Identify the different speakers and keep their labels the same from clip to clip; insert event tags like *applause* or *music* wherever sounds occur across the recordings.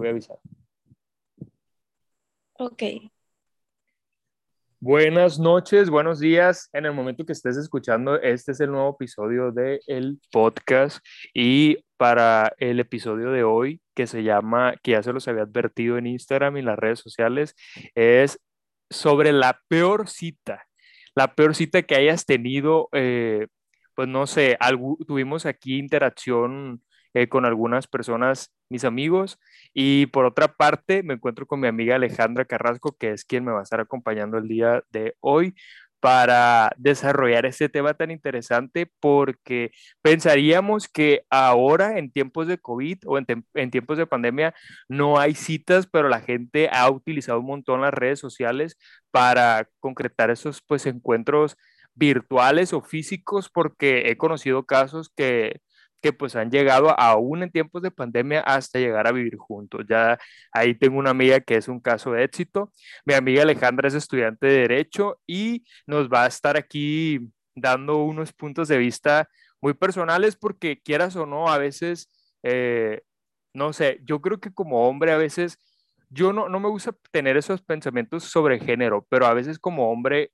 Speaker 1: voy a avisar.
Speaker 2: Ok.
Speaker 1: Buenas noches, buenos días. En el momento que estés escuchando, este es el nuevo episodio del el podcast y para el episodio de hoy, que se llama, que ya se los había advertido en Instagram y las redes sociales, es sobre la peor cita, la peor cita que hayas tenido, eh, pues no sé, tuvimos aquí interacción eh, con algunas personas, mis amigos, y por otra parte me encuentro con mi amiga Alejandra Carrasco, que es quien me va a estar acompañando el día de hoy para desarrollar este tema tan interesante porque pensaríamos que ahora en tiempos de COVID o en, en, tiempos de pandemia no hay citas, pero la gente ha utilizado un montón las redes sociales para concretar esos pues encuentros virtuales o físicos porque he conocido casos que que pues han llegado aún en tiempos de pandemia hasta llegar a vivir juntos. Ya ahí tengo una amiga que es un caso de éxito. Mi amiga Alejandra es estudiante de Derecho y nos va a estar aquí dando unos puntos de vista muy personales porque quieras o no, a veces, eh, no sé, yo creo que como hombre a veces, yo no, no me gusta tener esos pensamientos sobre género, pero a veces como hombre,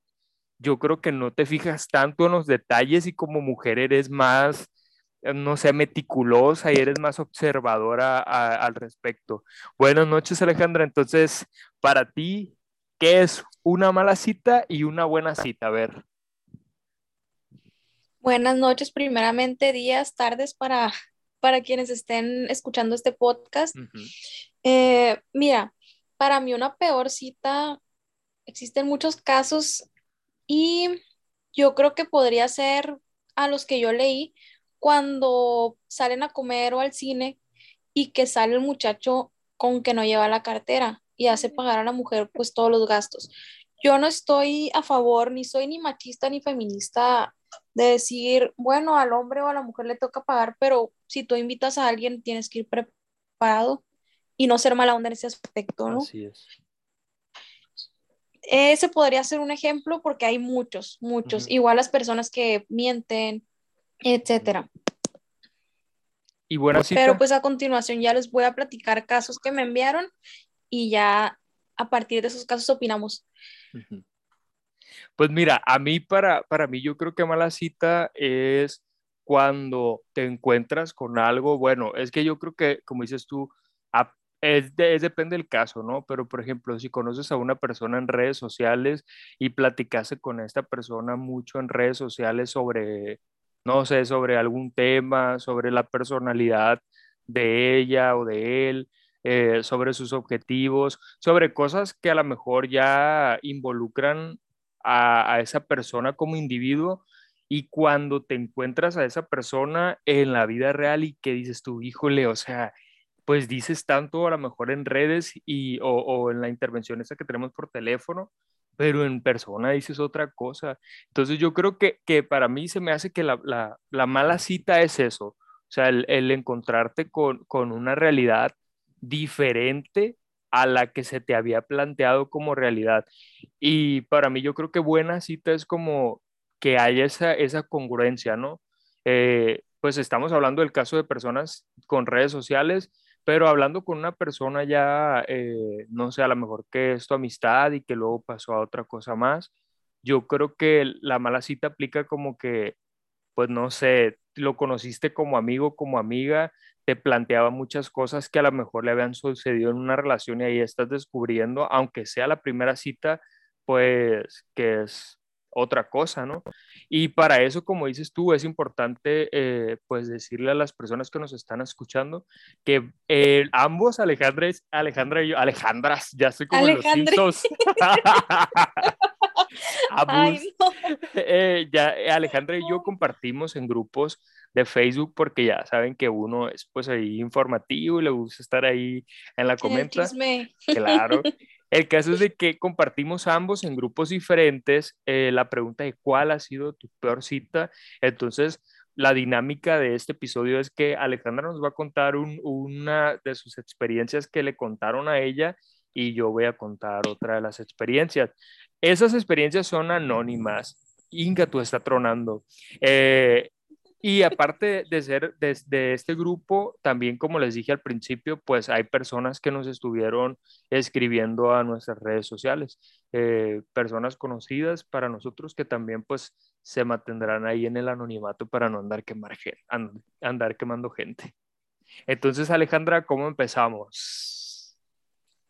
Speaker 1: yo creo que no te fijas tanto en los detalles y como mujer eres más no sea meticulosa y eres más observadora al respecto. Buenas noches, Alejandra. Entonces, para ti, ¿qué es una mala cita y una buena cita? A ver.
Speaker 2: Buenas noches, primeramente, días, tardes para, para quienes estén escuchando este podcast. Eh, mira, para mí una peor cita, existen muchos casos y yo creo que podría ser a los que yo leí, cuando salen a comer o al cine y que sale el muchacho con que no lleva la cartera y hace pagar a la mujer pues todos los gastos. Yo no estoy a favor, ni soy ni machista ni feminista de decir, bueno, al hombre o a la mujer le toca pagar, pero si tú invitas a alguien tienes que ir preparado y no ser mala onda en ese aspecto, ¿no?
Speaker 1: Así es.
Speaker 2: Ese podría ser un ejemplo porque hay muchos, muchos. Igual las personas que mienten, etcétera.
Speaker 1: Y buena cita.
Speaker 2: Pero pues a continuación ya les voy a platicar casos que me enviaron y ya a partir de esos casos opinamos.
Speaker 1: Pues mira, a mí para, para mí yo creo que mala cita es cuando te encuentras con algo, bueno, es que yo creo que, como dices tú, es, es, depende del caso, ¿no? Pero, por ejemplo, si conoces a una persona en redes sociales y platicase con esta persona mucho en redes sociales sobre no sé, sobre algún tema, sobre la personalidad de ella o de él, eh, sobre sus objetivos, sobre cosas que a lo mejor ya involucran a, esa persona como individuo y cuando te encuentras a esa persona en la vida real y que dices tú, híjole, o sea, pues dices tanto a lo mejor en redes y, o, o en la intervención esa que tenemos por teléfono, pero en persona dices otra cosa. Entonces yo creo que, que para mí se me hace que la, la, la mala cita es eso, o sea, el, el encontrarte con, con, una realidad diferente a la que se te había planteado como realidad. Y para mí yo creo que buena cita es como que haya esa, esa congruencia, ¿no? Eh, pues estamos hablando del caso de personas con redes sociales pero hablando con una persona ya, eh, no sé, a lo mejor que es tu amistad y que luego pasó a otra cosa más, yo creo que la mala cita aplica como que, pues no sé, lo conociste como amigo, como amiga, te planteaba muchas cosas que a lo mejor le habían sucedido en una relación y ahí estás descubriendo, aunque sea la primera cita, pues que es otra cosa, ¿no? Y para eso, como dices tú, es importante eh, pues decirle a las personas que nos están escuchando que eh, ambos, Alejandra, Alejandra y yo, Alejandras, ya estoy como los Simpsons. *laughs* Eh, ya Alejandra y yo compartimos en grupos de Facebook porque ya saben que uno es pues ahí informativo y le gusta estar ahí en la comenta. Claro. *laughs* El caso es de que compartimos ambos en grupos diferentes eh, la pregunta de cuál ha sido tu peor cita. Entonces, la dinámica de este episodio es que Alejandra nos va a contar una de sus experiencias que le contaron a ella y yo voy a contar otra de las experiencias. Esas experiencias son anónimas. Inga, tú está tronando. Eh, Y aparte de ser de, este grupo, también como les dije al principio, pues hay personas que nos estuvieron escribiendo a nuestras redes sociales, eh, personas conocidas para nosotros que también pues se mantendrán ahí en el anonimato para no andar, quemar, andar quemando gente. Entonces, Alejandra, ¿cómo empezamos?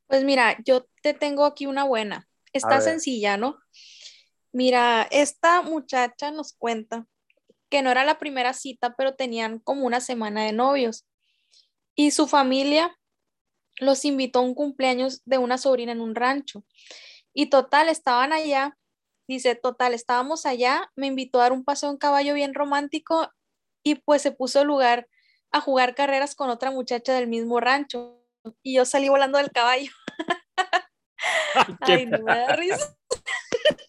Speaker 2: Pues mira, yo te tengo aquí una buena. Está sencilla, ¿no? Mira, esta muchacha nos cuenta que no era la primera cita, pero tenían como una semana de novios. Y su familia los invitó a un cumpleaños de una sobrina en un rancho. Y total, estaban allá. Dice, total, estábamos allá, me invitó a dar un paseo en caballo bien romántico y pues se puso el lugar a jugar carreras con otra muchacha del mismo rancho. Y yo salí volando del caballo. *laughs* *laughs* Ay, no me da risa. *laughs*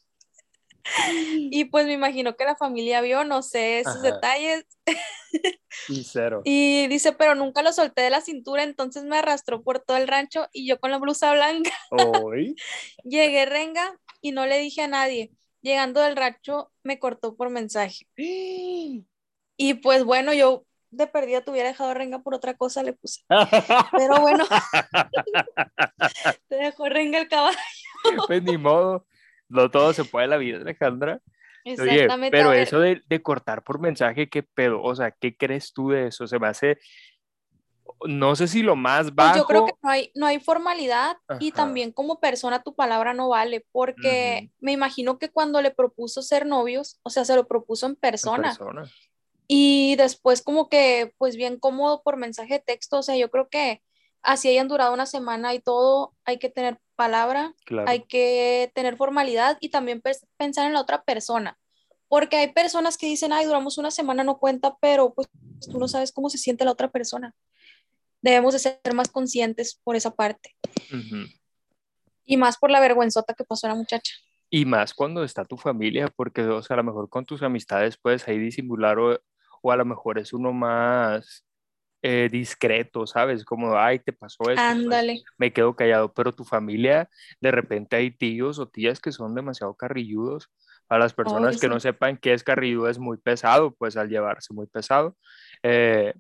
Speaker 2: *laughs* Y pues me imagino que la familia vio, no sé, esos detalles. *laughs*
Speaker 1: Y cero.
Speaker 2: Y dice, pero nunca lo solté de la cintura, entonces me arrastró por todo el rancho y yo con la blusa blanca. *laughs* Llegué renga y no le dije a nadie. Llegando del rancho me cortó por mensaje. *gasps* Y pues bueno, yo de perdida te hubiera dejado renga por otra cosa, le puse. Pero bueno, te dejó renga el caballo.
Speaker 1: Pues ni modo no todo se puede en la vida, Alejandra. Exactamente. pero eso de, cortar por mensaje, ¿qué pedo? O sea, ¿qué crees tú de eso? Se me hace, no sé si lo más bajo. Pues
Speaker 2: yo creo que no hay, no hay formalidad y también como persona tu palabra no vale, porque me imagino que cuando le propuso ser novios, o sea, se lo propuso en persona. En persona. Y después como que, pues bien cómodo por mensaje de texto, o sea, yo creo que así hayan durado una semana y todo, hay que tener palabra, hay que tener formalidad y también pensar en la otra persona. Porque hay personas que dicen, ay, duramos una semana, no cuenta, pero pues tú no sabes cómo se siente la otra persona. Debemos de ser más conscientes por esa parte. Y más por la vergüenzota que pasó a la muchacha.
Speaker 1: Y más cuando está tu familia, porque o sea, a lo mejor con tus amistades puedes ahí disimular o, o a lo mejor es uno más eh, discreto, ¿sabes? Como, ay, te pasó esto. Pues,
Speaker 2: Ándale.
Speaker 1: me quedo callado, pero tu familia, de repente hay tíos o tías que son demasiado carrilludos. A las personas que no sepan qué es carrilludo es muy pesado, pues al llevarse muy pesado. Eh,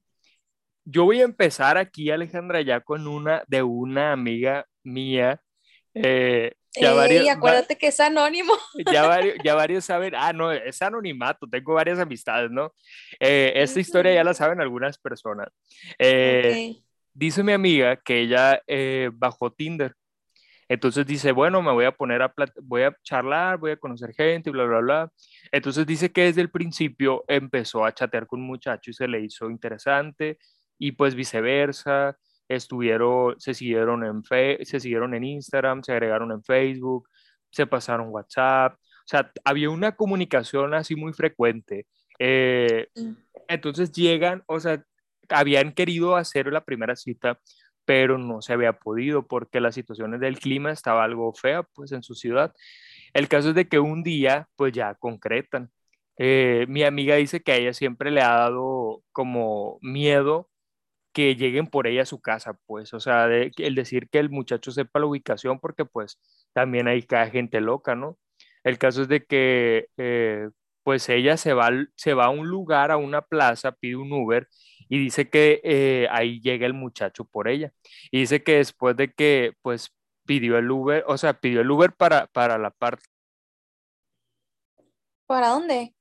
Speaker 1: yo voy a empezar aquí, Alejandra, ya con una de una amiga mía eh,
Speaker 2: ya varios, acuérdate que es anónimo. *laughs*
Speaker 1: Ya varios, ya varios saben, ah, no, es anonimato, tengo varias amistades, ¿no? Eh, esta historia ya la saben algunas personas. Eh, dice mi amiga que ella eh, bajó Tinder. Entonces dice, bueno, me voy a poner a, voy a charlar, voy a conocer gente, bla, bla, bla. Entonces dice que desde el principio empezó a chatear con un muchacho y se le hizo interesante y pues viceversa estuvieron, se siguieron en, se siguieron en Instagram, se agregaron en Facebook, se pasaron WhatsApp, o sea, había una comunicación así muy frecuente. Eh, entonces llegan, o sea, habían querido hacer la primera cita, pero no se había podido porque las situaciones del clima estaba algo fea, pues en su ciudad. El caso es de que un día, pues ya concretan. Eh, mi amiga dice que a ella siempre le ha dado como miedo que lleguen por ella a su casa, pues, o sea, el decir que el muchacho sepa la ubicación, porque pues también hay cada gente loca, ¿no? El caso es de que, eh, pues ella se va, se va a un lugar, a una plaza, pide un Uber y dice que eh, ahí llega el muchacho por ella. Y dice que después de que, pues, pidió el Uber, o sea, pidió el Uber para, para la parte.
Speaker 2: ¿Para dónde?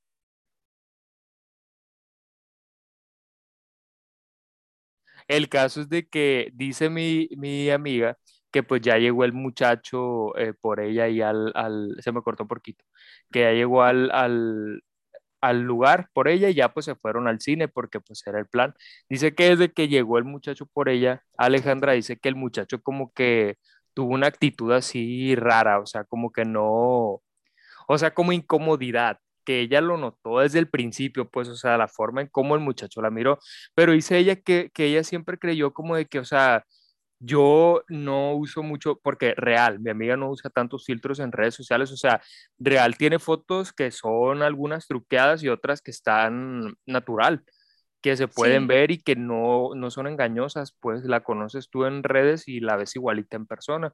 Speaker 1: El caso es de que dice mi, amiga que pues ya llegó el muchacho eh, por ella y al, se me cortó un poquito, que ya llegó al, al, lugar por ella y ya pues se fueron al cine porque pues era el plan. Dice que desde que llegó el muchacho por ella, Alejandra dice que el muchacho como que tuvo una actitud así rara, o sea, como que no, o sea, como incomodidad que ella lo notó desde el principio, pues, o sea, la forma en cómo el muchacho la miró, pero dice ella que, que ella siempre creyó como de que, o sea, yo no uso mucho, porque real, mi amiga no usa tantos filtros en redes sociales, o sea, real tiene fotos que son algunas truqueadas y otras que están natural, que se pueden ver y que no, no son engañosas, pues la conoces tú en redes y la ves igualita en persona.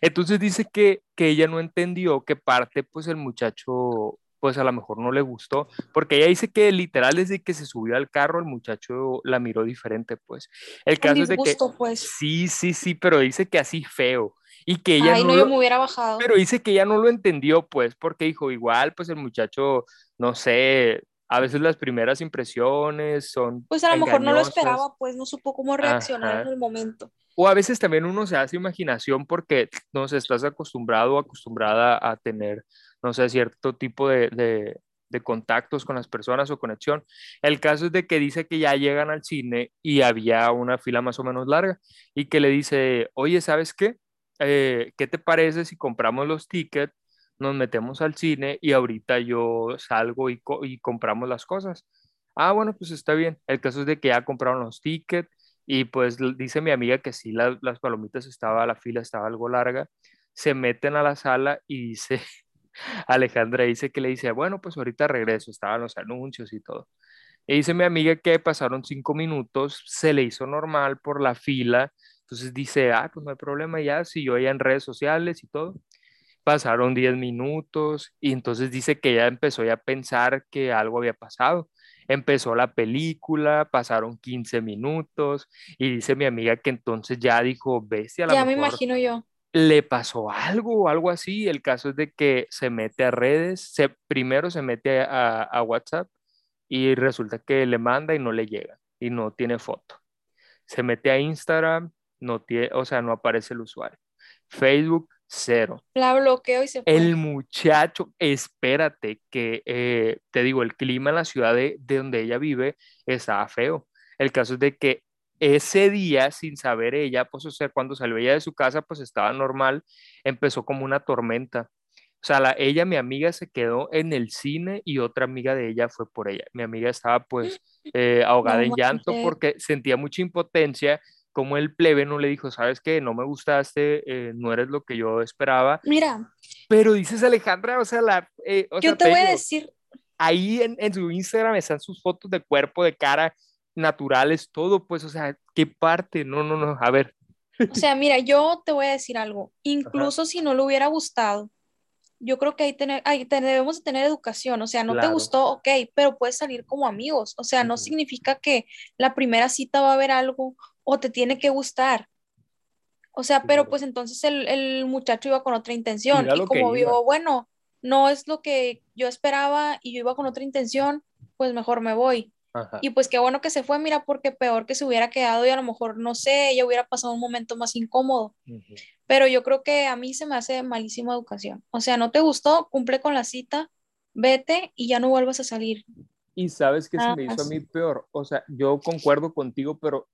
Speaker 1: Entonces dice que, que ella no entendió que parte, pues el muchacho pues a lo mejor no le gustó, porque ella dice que literal desde que se subió al carro el muchacho la miró diferente, pues. El caso es de que
Speaker 2: pues.
Speaker 1: sí, sí, sí, pero dice que así feo y que ella
Speaker 2: Ay, no, yo me hubiera bajado.
Speaker 1: Pero dice que ella no lo entendió, pues, porque dijo, igual, pues el muchacho, no sé, a veces las primeras impresiones son
Speaker 2: Pues a lo mejor no lo esperaba, pues no supo cómo reaccionar en el momento.
Speaker 1: O a veces también uno se hace imaginación porque, no sé, estás acostumbrado o acostumbrada a tener no sé, cierto tipo de, contactos con las personas o conexión. El caso es de que dice que ya llegan al cine y había una fila más o menos larga y que le dice, oye, ¿sabes qué? Eh, ¿Qué te parece si compramos los tickets, nos metemos al cine y ahorita yo salgo y, y compramos las cosas? Ah, bueno, pues está bien. El caso es de que ya compraron los tickets y pues dice mi amiga que sí, las palomitas estaba, la fila estaba algo larga. Se meten a la sala y dice Alejandra dice que le dice, bueno, pues ahorita regreso, estaban los anuncios y todo. Y dice mi amiga que pasaron cinco minutos, se le hizo normal por la fila, entonces dice, ah, pues no hay problema ya, si yo ya en redes sociales y todo. Pasaron diez minutos y entonces dice que ya empezó ya a pensar que algo había pasado. Empezó la película, pasaron 15 minutos y dice mi amiga que entonces ya dijo, bestia,
Speaker 2: la Ya me imagino yo
Speaker 1: le pasó algo o algo así. El caso es de que se mete a redes, se, primero se mete a, WhatsApp y resulta que le manda y no le llega y no tiene foto. Se mete a Instagram, no tiene, o sea, no aparece el usuario. Facebook, cero.
Speaker 2: La bloqueo y se fue.
Speaker 1: El muchacho, espérate, que eh, te digo, el clima en la ciudad de, de donde ella vive estaba feo. El caso es de que ese día, sin saber ella, pues, o sea, cuando salió ella de su casa, pues estaba normal, empezó como una tormenta. O sea, la, ella, mi amiga, se quedó en el cine y otra amiga de ella fue por ella. Mi amiga estaba pues *gasps* eh, ahogada en llanto porque sentía mucha impotencia, como el plebe no le dijo, sabes qué, no me gustaste, eh, no eres lo que yo esperaba.
Speaker 2: Mira.
Speaker 1: Pero dices Alejandra, o sea, la... Eh,
Speaker 2: yo te, voy a decir.
Speaker 1: Ahí en, en su Instagram están sus fotos de cuerpo, de cara, naturales, todo, pues, o sea, ¿qué parte? No, no, no, a ver.
Speaker 2: O sea, mira, yo te voy a decir algo, incluso si no le hubiera gustado, yo creo que ahí, tener, ahí debemos de tener educación, o sea, no te gustó, ok, pero puedes salir como amigos, o sea, no significa que la primera cita va a haber algo o te tiene que gustar. O sea, pero pues entonces el, el, muchacho iba con otra intención y como vio, bueno, no es lo que yo esperaba y yo iba con otra intención, pues mejor me voy. Y pues qué bueno que se fue, mira, porque peor que se hubiera quedado y a lo mejor, no sé, ella hubiera pasado un momento más incómodo. Pero yo creo que a mí se me hace malísima educación. O sea, no te gustó, cumple con la cita, vete y ya no vuelvas a salir.
Speaker 1: Y sabes que se me hizo a mí peor. O sea, yo concuerdo contigo, pero,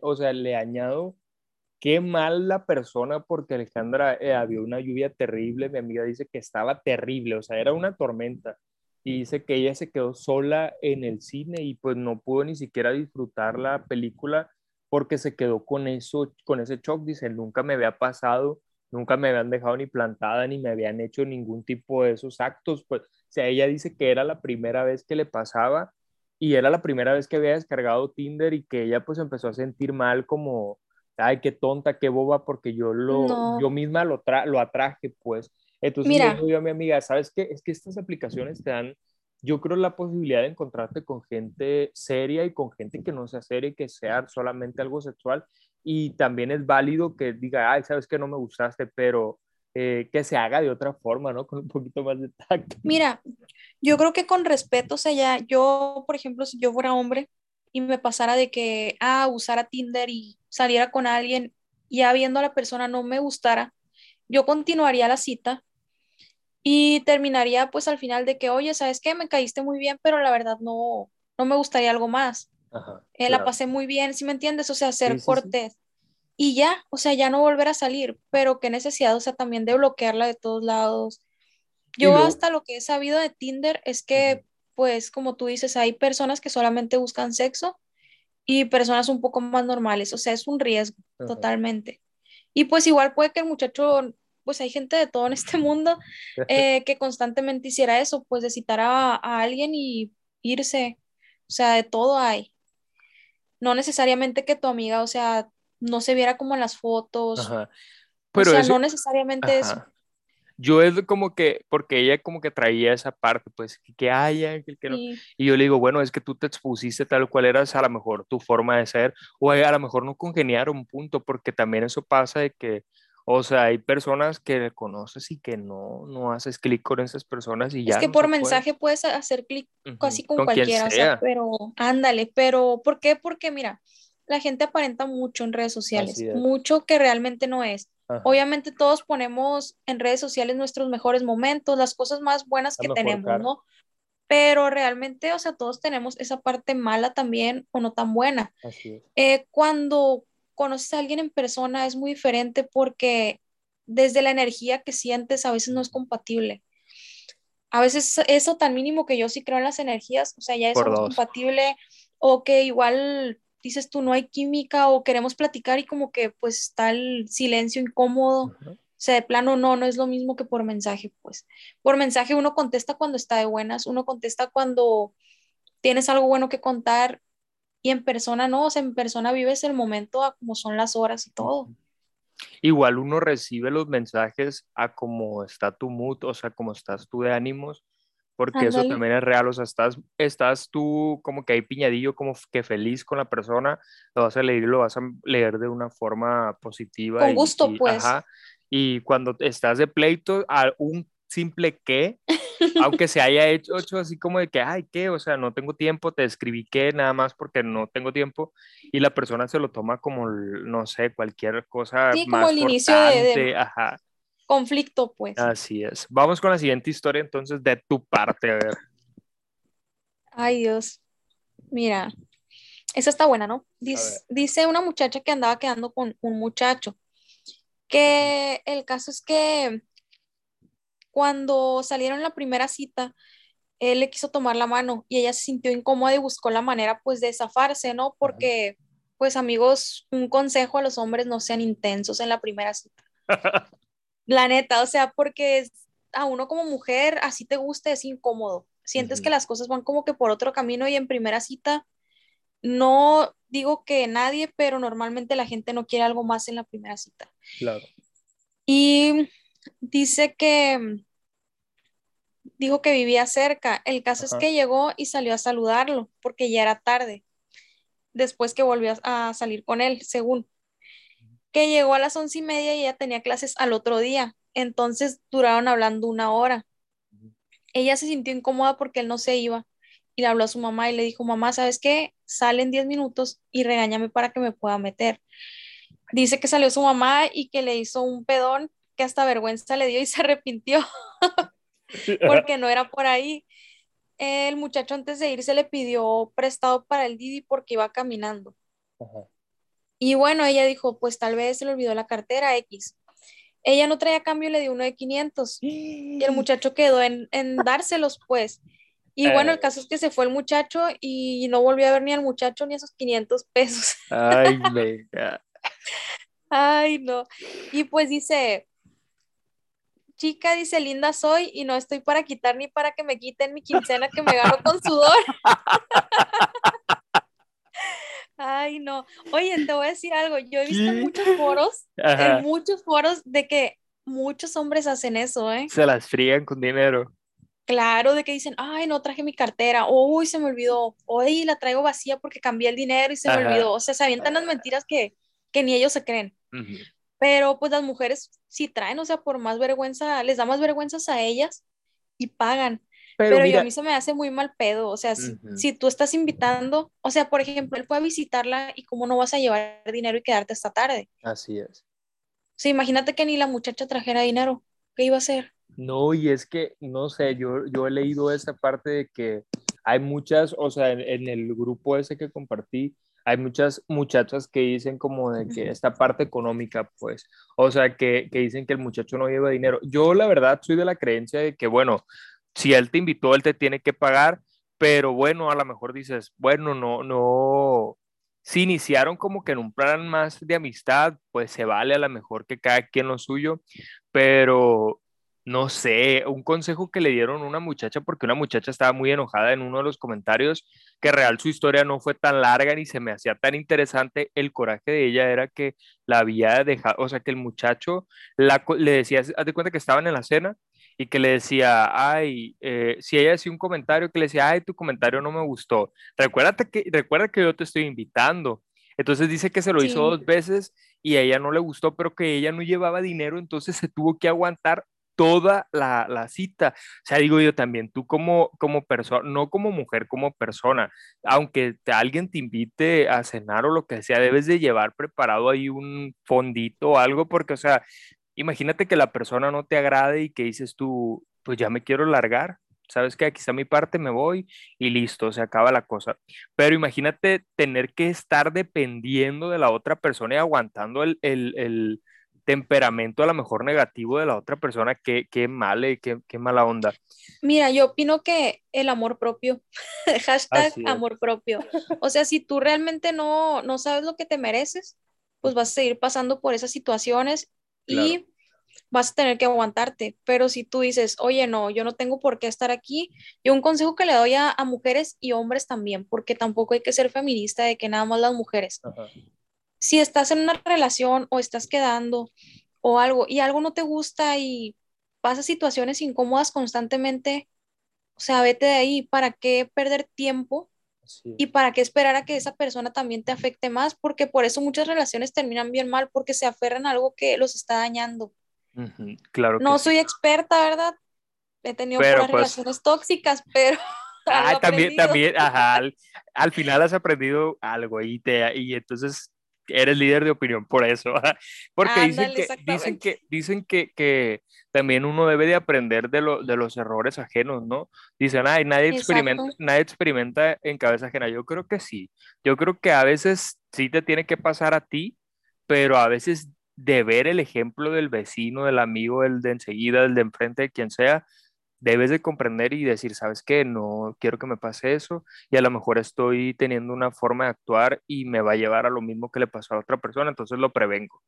Speaker 1: o sea, le añado qué mal la persona porque Alejandra eh, había una lluvia terrible. Mi amiga dice que estaba terrible, o sea, era una tormenta y dice que ella se quedó sola en el cine y pues no pudo ni siquiera disfrutar la película porque se quedó con eso, con ese shock, dice, nunca me había pasado, nunca me habían dejado ni plantada ni me habían hecho ningún tipo de esos actos, pues, o sea, ella dice que era la primera vez que le pasaba y era la primera vez que había descargado Tinder y que ella pues empezó a sentir mal como, ay, qué tonta, qué boba, porque yo lo, yo misma lo, lo atraje, pues, entonces Mira. yo a mi amiga, ¿sabes qué? Es que estas aplicaciones te dan, yo creo, la posibilidad de encontrarte con gente seria y con gente que no sea seria y que sea solamente algo sexual. Y también es válido que diga, ay, sabes que no me gustaste, pero eh, que se haga de otra forma, ¿no? Con un poquito más de tacto.
Speaker 2: Mira, yo creo que con respeto, o sea, ya, yo, por ejemplo, si yo fuera hombre y me pasara de que, ah, usara Tinder y saliera con alguien, y ya viendo a la persona no me gustara, yo continuaría la cita y terminaría pues al final de que, oye, ¿sabes qué? Me caíste muy bien, pero la verdad no, no me gustaría algo más. Eh, la pasé muy bien, ¿sí me entiendes? O sea, ser cortés. Y ya, o sea, ya no volver a salir, pero qué necesidad, o sea, también de bloquearla de todos lados. Yo hasta lo que he sabido de Tinder es que, pues, como tú dices, hay personas que solamente buscan sexo y personas un poco más normales, o sea, es un riesgo totalmente. Y pues igual puede que el muchacho pues hay gente de todo en este mundo *laughs* eh, que constantemente hiciera eso, pues de citar a, alguien y irse, o sea, de todo hay. No necesariamente que tu amiga, o sea, no se viera como en las fotos. Pero o sea, no necesariamente eso.
Speaker 1: Yo es como que, porque ella como que traía esa parte, pues, que haya, que, que no. Y yo le digo, bueno, es que tú te expusiste tal cual eras a lo mejor tu forma de ser, o a lo mejor no congeniaron, punto, porque también eso pasa de que, o sea, hay personas que conoces y que no, no haces clic con esas personas y ya.
Speaker 2: Es que por mensaje puedes hacer clic casi con, cualquiera, o sea, pero ándale, pero ¿por qué? Porque mira, la gente aparenta mucho en redes sociales, mucho que realmente no es. Obviamente todos ponemos en redes sociales nuestros mejores momentos, las cosas más buenas que tenemos, ¿no? Pero realmente, o sea, todos tenemos esa parte mala también o no tan buena. Eh, cuando conoces a alguien en persona es muy diferente porque desde la energía que sientes a veces no es compatible. A veces eso tan mínimo que yo sí creo en las energías, o sea, ya es compatible o que igual dices tú, no hay química o queremos platicar y como que pues está el silencio incómodo. O sea, de plano no, no es lo mismo que por mensaje, pues. Por mensaje uno contesta cuando está de buenas, uno contesta cuando tienes algo bueno que contar y en persona no, o sea, en persona vives el momento a como son las horas y todo.
Speaker 1: Igual uno recibe los mensajes a cómo está tu mood, o sea, cómo estás tú de ánimos porque eso también es real, o sea, estás, estás tú como que hay piñadillo, como que feliz con la persona, lo vas a leer y lo vas a leer de una forma positiva.
Speaker 2: Con gusto, pues.
Speaker 1: y cuando estás de pleito, a un simple qué, aunque se haya hecho, hecho, así como de que, ay, ¿qué? O sea, no tengo tiempo, te escribí qué, nada más porque no tengo tiempo, y la persona se lo toma como, no sé, cualquier cosa
Speaker 2: sí, más como el inicio de,
Speaker 1: Ajá
Speaker 2: conflicto, pues.
Speaker 1: Así es. Vamos con la siguiente historia entonces de tu parte, a ver.
Speaker 2: Ay, Dios. Mira, esa está buena, ¿no? Dice, una muchacha que andaba quedando con un muchacho, que el caso es que cuando salieron la primera cita, él le quiso tomar la mano y ella se sintió incómoda y buscó la manera pues de zafarse, ¿no? Porque, pues amigos, un consejo a los hombres no sean intensos en la primera cita. *laughs* La neta, o sea, porque a uno como mujer así te gusta, es incómodo. Sientes que las cosas van como que por otro camino y en primera cita, no digo que nadie, pero normalmente la gente no quiere algo más en la primera cita.
Speaker 1: Claro.
Speaker 2: Y dice que dijo que vivía cerca. El caso es que llegó y salió a saludarlo porque ya era tarde. Después que volvió a salir con él, según que llegó a las once y media y ella tenía clases al otro día. Entonces duraron hablando una hora. Ella se sintió incómoda porque él no se iba y le habló a su mamá y le dijo, mamá, ¿sabes qué? Salen diez minutos y regáñame para que me pueda meter. Dice que salió su mamá y que le hizo un pedón que hasta vergüenza le dio y se *laughs* arrepintió porque no era por ahí. El muchacho antes de irse le pidió prestado para el Didi porque iba caminando. Y bueno, ella dijo, pues tal vez se le olvidó la cartera X. Ella no traía cambio y le dio uno de 500. Y el muchacho quedó en, dárselos, pues. Y bueno, el caso es que se fue el muchacho y no volvió a ver ni al muchacho ni esos 500 pesos.
Speaker 1: Ay. *laughs*
Speaker 2: Ay, no. Y pues dice, chica, dice, linda soy y no estoy para quitar ni para que me quiten mi quincena que me gano con sudor. *laughs* Ay, no. Oye, te voy a decir algo. Yo he visto muchos foros, en muchos foros, de que muchos hombres hacen eso, ¿eh?
Speaker 1: Se las frían con dinero.
Speaker 2: Claro, de que dicen, ay, no traje mi cartera, uy, se me olvidó, hoy la traigo vacía porque cambié el dinero y se me olvidó. O sea, se avientan las mentiras que, ni ellos se creen. Pero pues las mujeres sí traen, o sea, por más vergüenza, les da más vergüenzas a ellas y pagan. Pero, a mí se me hace muy mal pedo, o sea, si, tú estás invitando, o sea, por ejemplo, él fue a visitarla y cómo no vas a llevar dinero y quedarte hasta tarde.
Speaker 1: Así es.
Speaker 2: Sí, imagínate que ni la muchacha trajera dinero, ¿qué iba a hacer?
Speaker 1: No, y es que, no sé, yo, yo he leído esa parte de que hay muchas, o sea, en, el grupo ese que compartí, hay muchas muchachas que dicen como de que esta parte económica, pues, o sea, que, que, dicen que el muchacho no lleva dinero. Yo la verdad soy de la creencia de que, bueno, si él te invitó, él te tiene que pagar, pero bueno, a lo mejor dices, bueno, no, no, si iniciaron como que en un plan más de amistad, pues se vale a lo mejor que cada quien lo suyo, pero no sé, un consejo que le dieron a una muchacha, porque una muchacha estaba muy enojada en uno de los comentarios, que real su historia no fue tan larga ni se me hacía tan interesante. El coraje de ella era que la había dejado, o sea, que el muchacho la, le decía, haz de cuenta que estaban en la cena y que le decía, ay, eh, si ella hacía un comentario que le decía, ay, tu comentario no me gustó, recuérdate que, recuerda que yo te estoy invitando. Entonces dice que se lo hizo dos veces y a ella no le gustó, pero que ella no llevaba dinero, entonces se tuvo que aguantar toda la, la, cita. O sea, digo yo también, tú como, como persona, no como mujer, como persona, aunque alguien te invite a cenar o lo que sea, debes de llevar preparado ahí un fondito o algo, porque, o sea, imagínate que la persona no te agrade y que dices tú, pues ya me quiero largar. Sabes que aquí está mi parte, me voy y listo, se acaba la cosa. Pero imagínate tener que estar dependiendo de la otra persona y aguantando el, el temperamento a lo mejor negativo de la otra persona, qué, qué mal, qué, qué, mala onda.
Speaker 2: Mira, yo opino que el amor propio, *laughs* hashtag amor propio. O sea, si tú realmente no, no sabes lo que te mereces, pues vas a seguir pasando por esas situaciones y vas a tener que aguantarte. Pero si tú dices, oye, no, yo no tengo por qué estar aquí, yo un consejo que le doy a, a mujeres y hombres también, porque tampoco hay que ser feminista de que nada más las mujeres. Ajá si estás en una relación o estás quedando o algo y algo no te gusta y pasas situaciones incómodas constantemente, o sea, vete de ahí, ¿para qué perder tiempo? Y para qué esperar a que esa persona también te afecte más, porque por eso muchas relaciones terminan bien mal, porque se aferran a algo que los está dañando.
Speaker 1: Claro.
Speaker 2: No soy experta, ¿verdad? He tenido pues relaciones tóxicas, *laughs* pero
Speaker 1: Ah, también, también, ajá, al, al, final has aprendido algo y, te, y entonces eres líder de opinión por eso, *laughs* porque dicen, que, dicen, que, dicen que, que, también uno debe de aprender de, lo, de los errores ajenos, ¿no? Dicen, ay, nadie experimenta, nadie experimenta en cabeza ajena. Yo creo que sí. Yo creo que a veces sí te tiene que pasar a ti, pero a veces de ver el ejemplo del vecino, del amigo, el de enseguida, el de enfrente, de quien sea, debes de comprender y decir, ¿sabes qué? No quiero que me pase eso y a lo mejor estoy teniendo una forma de actuar y me va a llevar a lo mismo que le pasó a otra persona, entonces lo prevengo.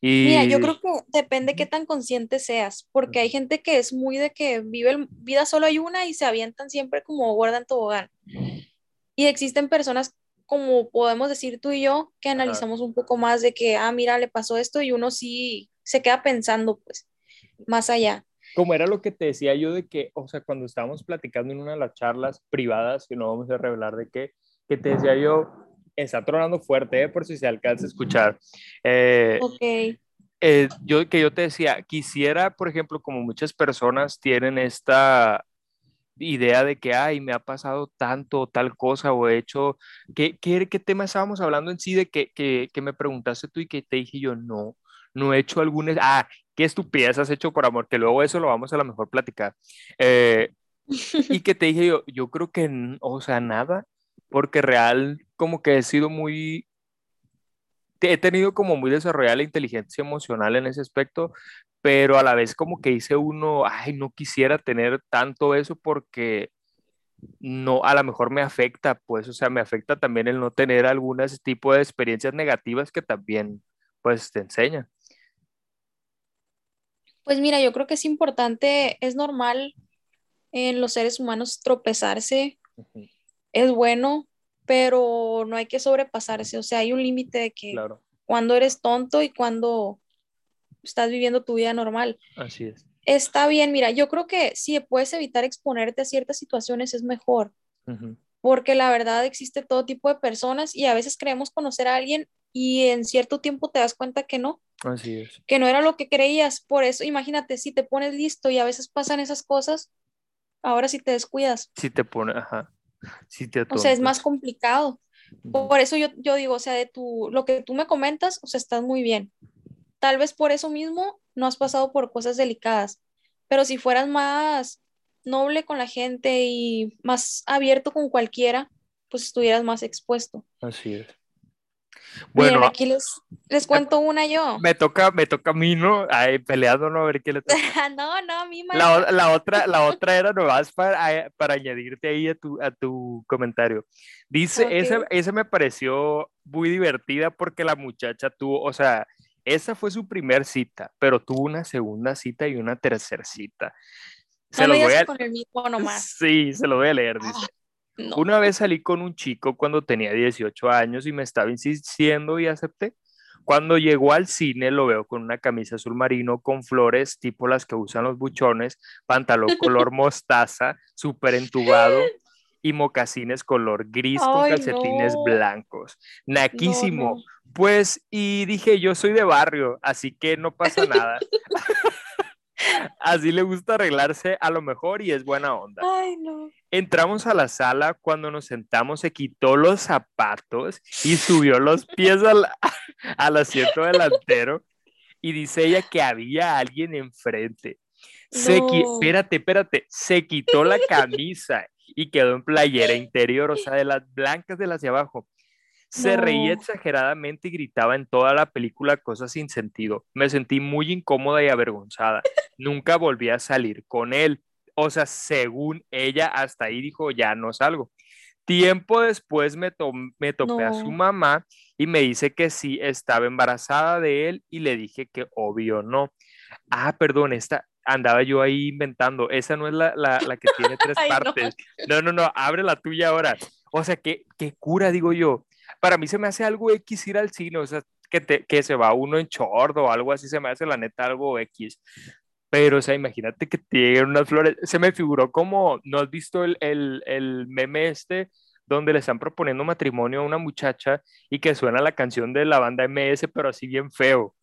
Speaker 2: Y... Mira, yo creo que depende qué tan consciente seas, porque hay gente que es muy de que vive vida solo hay una y se avientan siempre como guardan tobogán. Y existen personas como podemos decir tú y yo, que analizamos un poco más de que, ah, mira, le pasó esto y uno sí se queda pensando, pues, más allá
Speaker 1: como era lo que te decía yo de que, o sea, cuando estábamos platicando en una de las charlas privadas, que no vamos a revelar de qué, que te decía yo, está tronando fuerte, ¿eh? por si se alcanza a escuchar. Eh,
Speaker 2: ok.
Speaker 1: Eh, yo, que yo te decía, quisiera, por ejemplo, como muchas personas tienen esta idea de que, ay, me ha pasado tanto, tal cosa, o he hecho, ¿qué, qué, qué tema estábamos hablando en sí de que, que, que me preguntaste tú y que te dije yo, no, no he hecho alguna, ah, qué estupidez has hecho por amor, que luego eso lo vamos a lo mejor platicar. Eh, y *laughs* que te dije yo, yo creo que, o sea, nada, porque real como que he sido muy, he tenido como muy desarrollada la inteligencia emocional en ese aspecto, pero a la vez como que hice uno, ay, no quisiera tener tanto eso porque no, a lo mejor me afecta, pues, o sea, me afecta también el no tener algunas tipo de experiencias negativas que también, pues, te enseñan.
Speaker 2: Pues mira, yo creo que es importante, es normal en los seres humanos tropezarse, es bueno, pero no hay que sobrepasarse, o sea, hay un límite de que cuando eres tonto y cuando estás viviendo tu vida normal.
Speaker 1: Así es.
Speaker 2: Está bien, mira, yo creo que si puedes evitar exponerte a ciertas situaciones es mejor, porque la verdad existe todo tipo de personas y a veces creemos conocer a alguien y en cierto tiempo te das cuenta que no.
Speaker 1: Así es.
Speaker 2: Que no era lo que creías. Por eso, imagínate, si te pones listo y a veces pasan esas cosas, ahora sí te descuidas.
Speaker 1: Si te pones, ajá. Si te
Speaker 2: o sea, es más complicado. Por eso yo, yo digo, o sea, de tu, lo que tú me comentas, o sea, estás muy bien. Tal vez por eso mismo no has pasado por cosas delicadas. Pero si fueras más noble con la gente y más abierto con cualquiera, pues estuvieras más expuesto.
Speaker 1: Así es.
Speaker 2: Bueno, aquí les, les cuento una yo.
Speaker 1: Me toca, me toca a mí, ¿no? Ahí peleado, ¿no? A ver qué le toca. *laughs*
Speaker 2: no, no, a mí
Speaker 1: la, la, otra, la otra era nomás para, para añadirte ahí a tu, a tu comentario. Dice, esa, esa me pareció muy divertida porque la muchacha tuvo, o sea, esa fue su primer cita, pero tuvo una segunda cita y una tercera cita.
Speaker 2: Se lo voy a... con el mismo nomás.
Speaker 1: Sí, se lo voy a leer, dice. Ah, una vez salí con un chico cuando tenía 18 años y me estaba insistiendo y acepté. Cuando llegó al cine lo veo con una camisa azul marino con flores tipo las que usan los buchones, pantalón color *laughs* mostaza, súper entubado *laughs* y mocasines color gris con calcetines blancos. Naquísimo. Pues, y dije, yo soy de barrio, así que no pasa nada. *laughs* Así le gusta arreglarse a lo mejor y es buena onda.
Speaker 2: Ay, no.
Speaker 1: Entramos a la sala, cuando nos sentamos se quitó los zapatos y subió los pies al, *laughs* al asiento delantero y dice ella que había alguien enfrente. Se espérate, espérate, se quitó la *laughs* camisa y quedó en playera interior, o sea, de las blancas de las de abajo. Se reía exageradamente y gritaba en toda la película cosas sin sentido. Me sentí muy incómoda y avergonzada. Nunca volví a salir con él. O sea, según ella, hasta ahí dijo, ya no salgo. Tiempo después me, me topé a su mamá y me dice que sí, estaba embarazada de él y le dije que obvio no. Ah, perdón, esta andaba yo ahí inventando. Esa no es la, la, la que tiene *laughs* tres partes. No. no. no, abre la tuya ahora. O sea, qué, qué cura, digo yo para mí se me hace algo X ir al cine, o sea, que, te, que se va uno en short o algo así, se me hace la neta algo X. Pero, o sea, imagínate que te lleguen unas flores. Se me figuró como, ¿no has visto el, el, el meme este? donde le están proponiendo matrimonio a una muchacha y que suena la canción de la banda MS, pero así bien feo.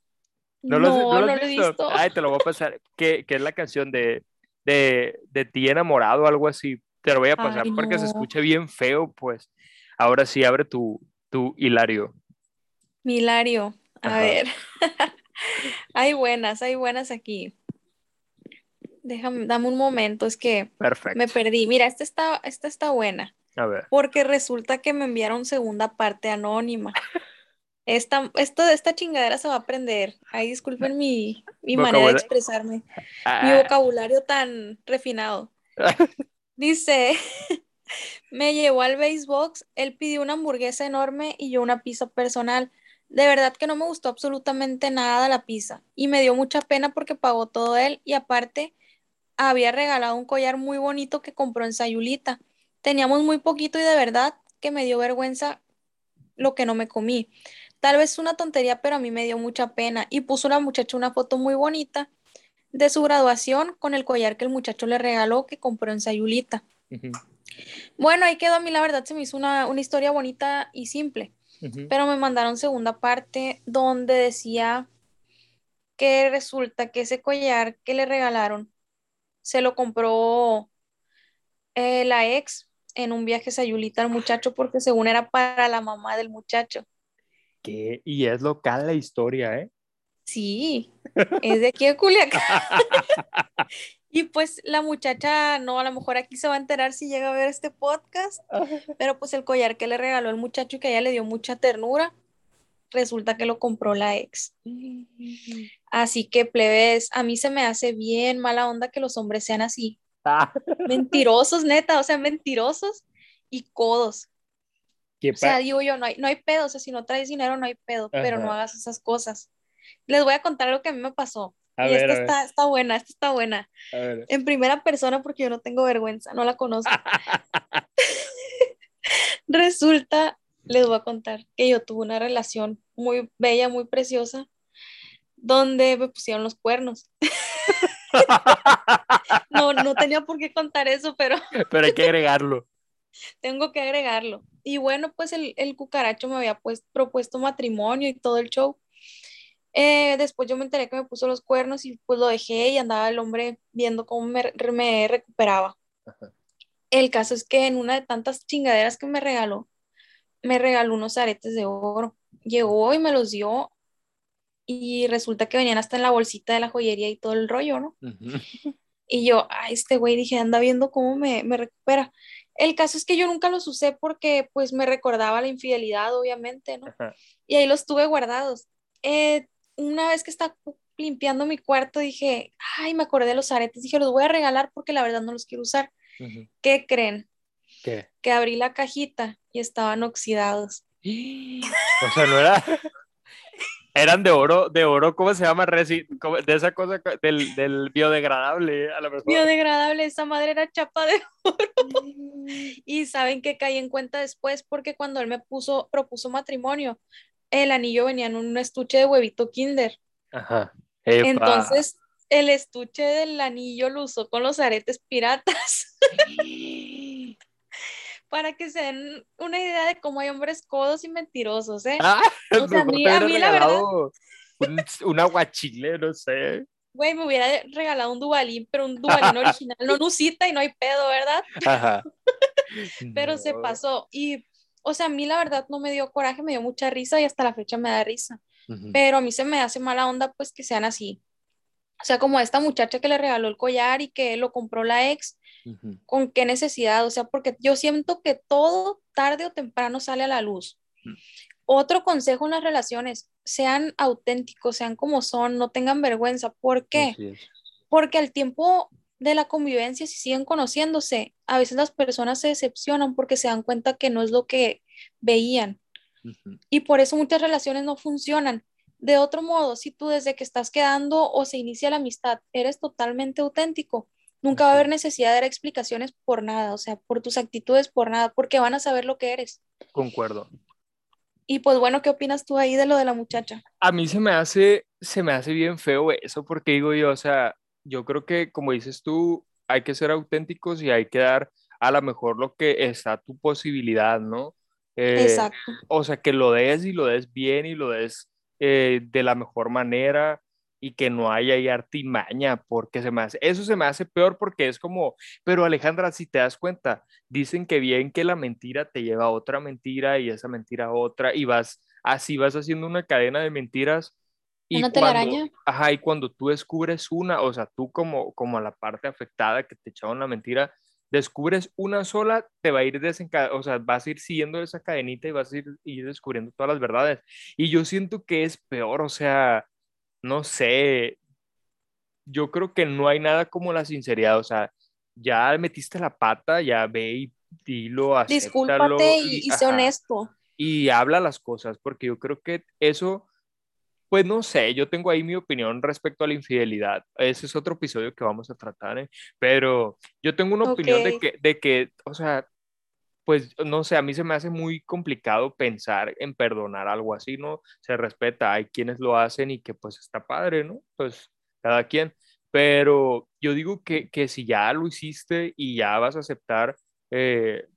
Speaker 2: No, lo, no, he visto?
Speaker 1: Ay, te lo voy a pasar, que, que es la canción de, de, de ti enamorado, algo así. Te lo voy a pasar porque se escucha bien feo, pues. Ahora sí, abre tu, Hilario?
Speaker 2: Hilario, a ver. *laughs* hay buenas, hay buenas aquí. Déjame, dame un momento, es que me perdí. Mira, esta está, esta está buena.
Speaker 1: A ver.
Speaker 2: Porque resulta que me enviaron segunda parte anónima. *laughs* Esta, esto de esta chingadera se va a aprender. Ay, disculpen mi, mi manera de expresarme. Mi ah. vocabulario tan refinado. *laughs* Dice, me llevó al Basebox, él pidió una hamburguesa enorme y yo una pizza personal. De verdad que no me gustó absolutamente nada la pizza y me dio mucha pena porque pagó todo él y aparte había regalado un collar muy bonito que compró en Sayulita. Teníamos muy poquito y de verdad que me dio vergüenza lo que no me comí. Tal vez una tontería, pero a mí me dio mucha pena y puso la muchacha una foto muy bonita de su graduación con el collar que el muchacho le regaló que compró en Sayulita. Bueno, ahí quedó a mí, la verdad, se me hizo una, historia bonita y simple, pero me mandaron segunda parte donde decía que resulta que ese collar que le regalaron se lo compró eh, la ex en un viaje Sayulita al muchacho porque según era para la mamá del muchacho.
Speaker 1: ¿Qué? Y es local la historia, ¿eh?
Speaker 2: Sí, es de aquí de Culiacán. *laughs* Y pues la muchacha, no, a lo mejor aquí se va a enterar si llega a ver este podcast, pero pues el collar que le regaló el muchacho y que a ella le dio mucha ternura, resulta que lo compró la ex. Así que plebes, a mí se me hace bien mala onda que los hombres sean así. Ah. Mentirosos, neta, o sea, mentirosos y codos. O sea, digo yo, no hay, no hay pedo, o sea, si no traes dinero no hay pedo, pero no hagas esas cosas. Les voy a contar lo que a mí me pasó y esta está, buena, esta está buena. En primera persona porque yo no tengo vergüenza, no la conozco. *laughs* *laughs* Resulta, les voy a contar que yo tuve una relación muy bella, muy preciosa, donde me pusieron los cuernos. *laughs* no, no tenía por qué contar eso, pero...
Speaker 1: pero hay que agregarlo.
Speaker 2: Tengo que agregarlo. Y bueno, pues el, el cucaracho me había pues, propuesto matrimonio y todo el show. Eh, después yo me enteré que me puso los cuernos y pues lo dejé y andaba el hombre viendo cómo me, me recuperaba. El caso es que en una de tantas chingaderas que me regaló, me regaló unos aretes de oro. Llegó y me los dio y resulta que venían hasta en la bolsita de la joyería y todo el rollo, ¿no? Y yo, ay, este güey, dije, anda viendo cómo me, me, recupera. El caso es que yo nunca los usé porque pues me recordaba la infidelidad, obviamente, ¿no? Y ahí los tuve guardados. Eh, una vez que estaba limpiando mi cuarto, dije, ay, me acordé de los aretes, dije, los voy a regalar porque la verdad no los quiero usar. ¿Qué creen?
Speaker 1: ¿Qué?
Speaker 2: Que abrí la cajita y estaban oxidados. *gasps*
Speaker 1: O sea, no era. Eran de oro, de oro, ¿cómo se llama? de esa cosa del, del, biodegradable, a lo mejor.
Speaker 2: Biodegradable, esa madre era chapa de *laughs* oro. y saben que caí en cuenta después porque cuando él me puso, propuso matrimonio, el anillo venía en un estuche de huevito Kinder.
Speaker 1: Ajá.
Speaker 2: Entonces, el estuche del anillo lo usó con los aretes piratas. *laughs* Para que se den una idea de cómo hay hombres codos y mentirosos, ¿eh?
Speaker 1: Ah, o sea, a mí, a mí la verdad. Un, un aguachile, no sé.
Speaker 2: Güey, me hubiera regalado un Dubalín, pero un Dubalín original, no *laughs* Nusita y no hay pedo, ¿verdad? Ajá. *laughs* pero se pasó. Y, o sea, a mí la verdad no me dio coraje, me dio mucha risa y hasta la fecha me da risa. Pero a mí se me hace mala onda, pues que sean así. O sea, como esta muchacha que le regaló el collar y que lo compró la ex, ¿con qué necesidad? O sea, porque yo siento que todo tarde o temprano sale a la luz. Otro consejo en las relaciones, sean auténticos, sean como son, no tengan vergüenza. ¿Por qué? Porque al tiempo de la convivencia, si siguen conociéndose, a veces las personas se decepcionan porque se dan cuenta que no es lo que veían. Y por eso muchas relaciones no funcionan. De otro modo, si tú desde que estás quedando o se inicia la amistad eres totalmente auténtico, nunca va a haber necesidad de dar explicaciones por nada, o sea, por tus actitudes, por nada, porque van a saber lo que eres.
Speaker 1: Concuerdo.
Speaker 2: Y pues bueno, ¿qué opinas tú ahí de lo de la muchacha?
Speaker 1: A mí se me hace, se me hace bien feo eso, porque digo yo, o sea, yo creo que como dices tú, hay que ser auténticos y hay que dar a lo mejor lo que está tu posibilidad, ¿no?
Speaker 2: Eh, Exacto.
Speaker 1: O sea, que lo des y lo des bien y lo des eh, de la mejor manera y que no haya ahí artimaña, porque se me hace, eso se me hace peor porque es como, pero Alejandra, si te das cuenta, dicen que bien que la mentira te lleva a otra mentira y esa mentira a otra y vas, así vas haciendo una cadena de mentiras.
Speaker 2: Y una telaraña.
Speaker 1: Ajá, y cuando tú descubres una, o sea, tú como, como la parte afectada que te echaron la mentira, descubres una sola, te va a ir desencadenando, o sea, vas a ir siguiendo esa cadenita y vas a ir, ir, descubriendo todas las verdades. Y yo siento que es peor, o sea, no sé, yo creo que no hay nada como la sinceridad, o sea, ya metiste la pata, ya ve y dilo,
Speaker 2: Discúlpate y, y sé honesto.
Speaker 1: Y habla las cosas, porque yo creo que eso pues no sé, yo tengo ahí mi opinión respecto a la infidelidad. Ese es otro episodio que vamos a tratar, ¿eh? pero yo tengo una opinión de que, de que, o sea, pues no sé, a mí se me hace muy complicado pensar en perdonar algo así, ¿no? Se respeta, hay quienes lo hacen y que pues está padre, ¿no? Pues cada quien. Pero yo digo que, que si ya lo hiciste y ya vas a aceptar eh,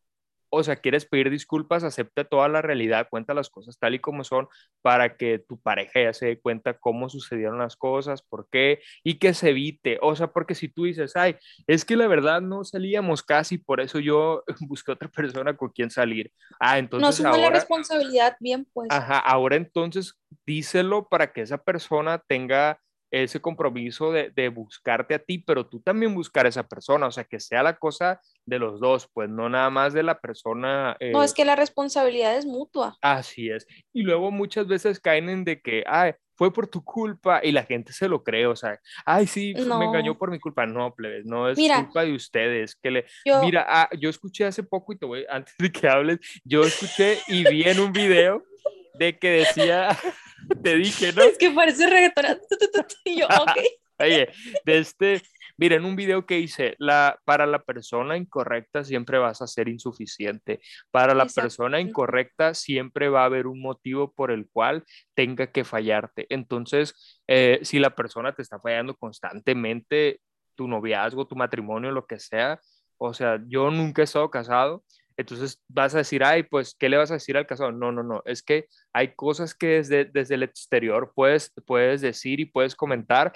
Speaker 1: o sea, quieres pedir disculpas, acepta toda la realidad, cuenta las cosas tal y como son para que tu pareja ya se dé cuenta cómo sucedieron las cosas, por qué y que se evite. O sea, porque si tú dices, ay, es que la verdad no salíamos casi, por eso yo *laughs* busqué otra persona con quien salir. Ah, entonces.
Speaker 2: No la responsabilidad bien, pues.
Speaker 1: Ajá, ahora entonces díselo para que esa persona tenga ese compromiso de, de, buscarte a ti, pero tú también buscar a esa persona, o sea, que sea la cosa de los dos, pues no nada más de la persona.
Speaker 2: no, es eh, que la responsabilidad es mutua.
Speaker 1: Así es. Y luego muchas veces caen en de que, ay, fue por tu culpa y la gente se lo cree, o sea, ay, sí, me engañó por mi culpa. No, plebes, no es culpa de ustedes. Que le... Mira, ah, yo escuché hace poco y te voy, *laughs* antes de que hables, yo escuché y vi en un video de que decía *laughs* te dije, ¿no?
Speaker 2: Es que parece reggaeton. *laughs* Y yo, *laughs* ok.
Speaker 1: Oye, de este, mira, en un video que hice, la, para la persona incorrecta siempre vas a ser insuficiente. Para la persona incorrecta siempre va a haber un motivo por el cual tenga que fallarte. Entonces, eh, si la persona te está fallando constantemente, tu noviazgo, tu matrimonio, lo que sea, o sea, yo nunca he estado casado, entonces vas a decir, ay, pues, ¿qué le vas a decir al casado? No, no, no, es que hay cosas que desde, desde el exterior puedes, puedes decir y puedes comentar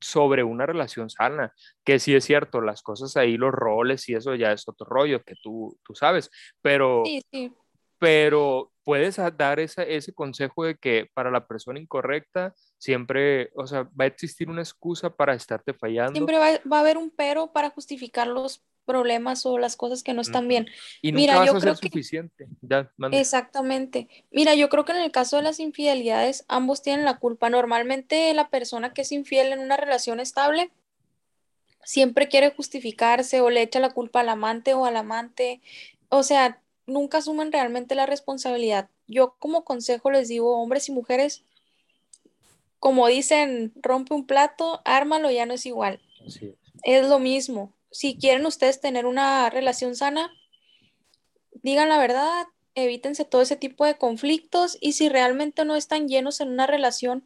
Speaker 1: sobre una relación sana, que sí es cierto, las cosas ahí, los roles y eso ya es otro rollo que tú, tú sabes, pero, pero puedes dar ese consejo de que para la persona incorrecta siempre, o sea, va a existir una excusa para estarte fallando.
Speaker 2: Siempre va, va a haber un pero para justificar los problemas o las cosas que no están bien.
Speaker 1: Y Mira, yo creo suficiente.
Speaker 2: Exactamente. Mira, yo creo que en el caso de las infidelidades, ambos tienen la culpa. Normalmente la persona que es infiel en una relación estable siempre quiere justificarse o le echa la culpa al amante o al amante. O sea, nunca asumen realmente la responsabilidad. Yo como consejo les digo, hombres y mujeres, como dicen, rompe un plato, ármalo, ya no es igual. es. lo mismo. Si quieren ustedes tener una relación sana, digan la verdad, evítense todo ese tipo de conflictos y si realmente no están llenos en una relación,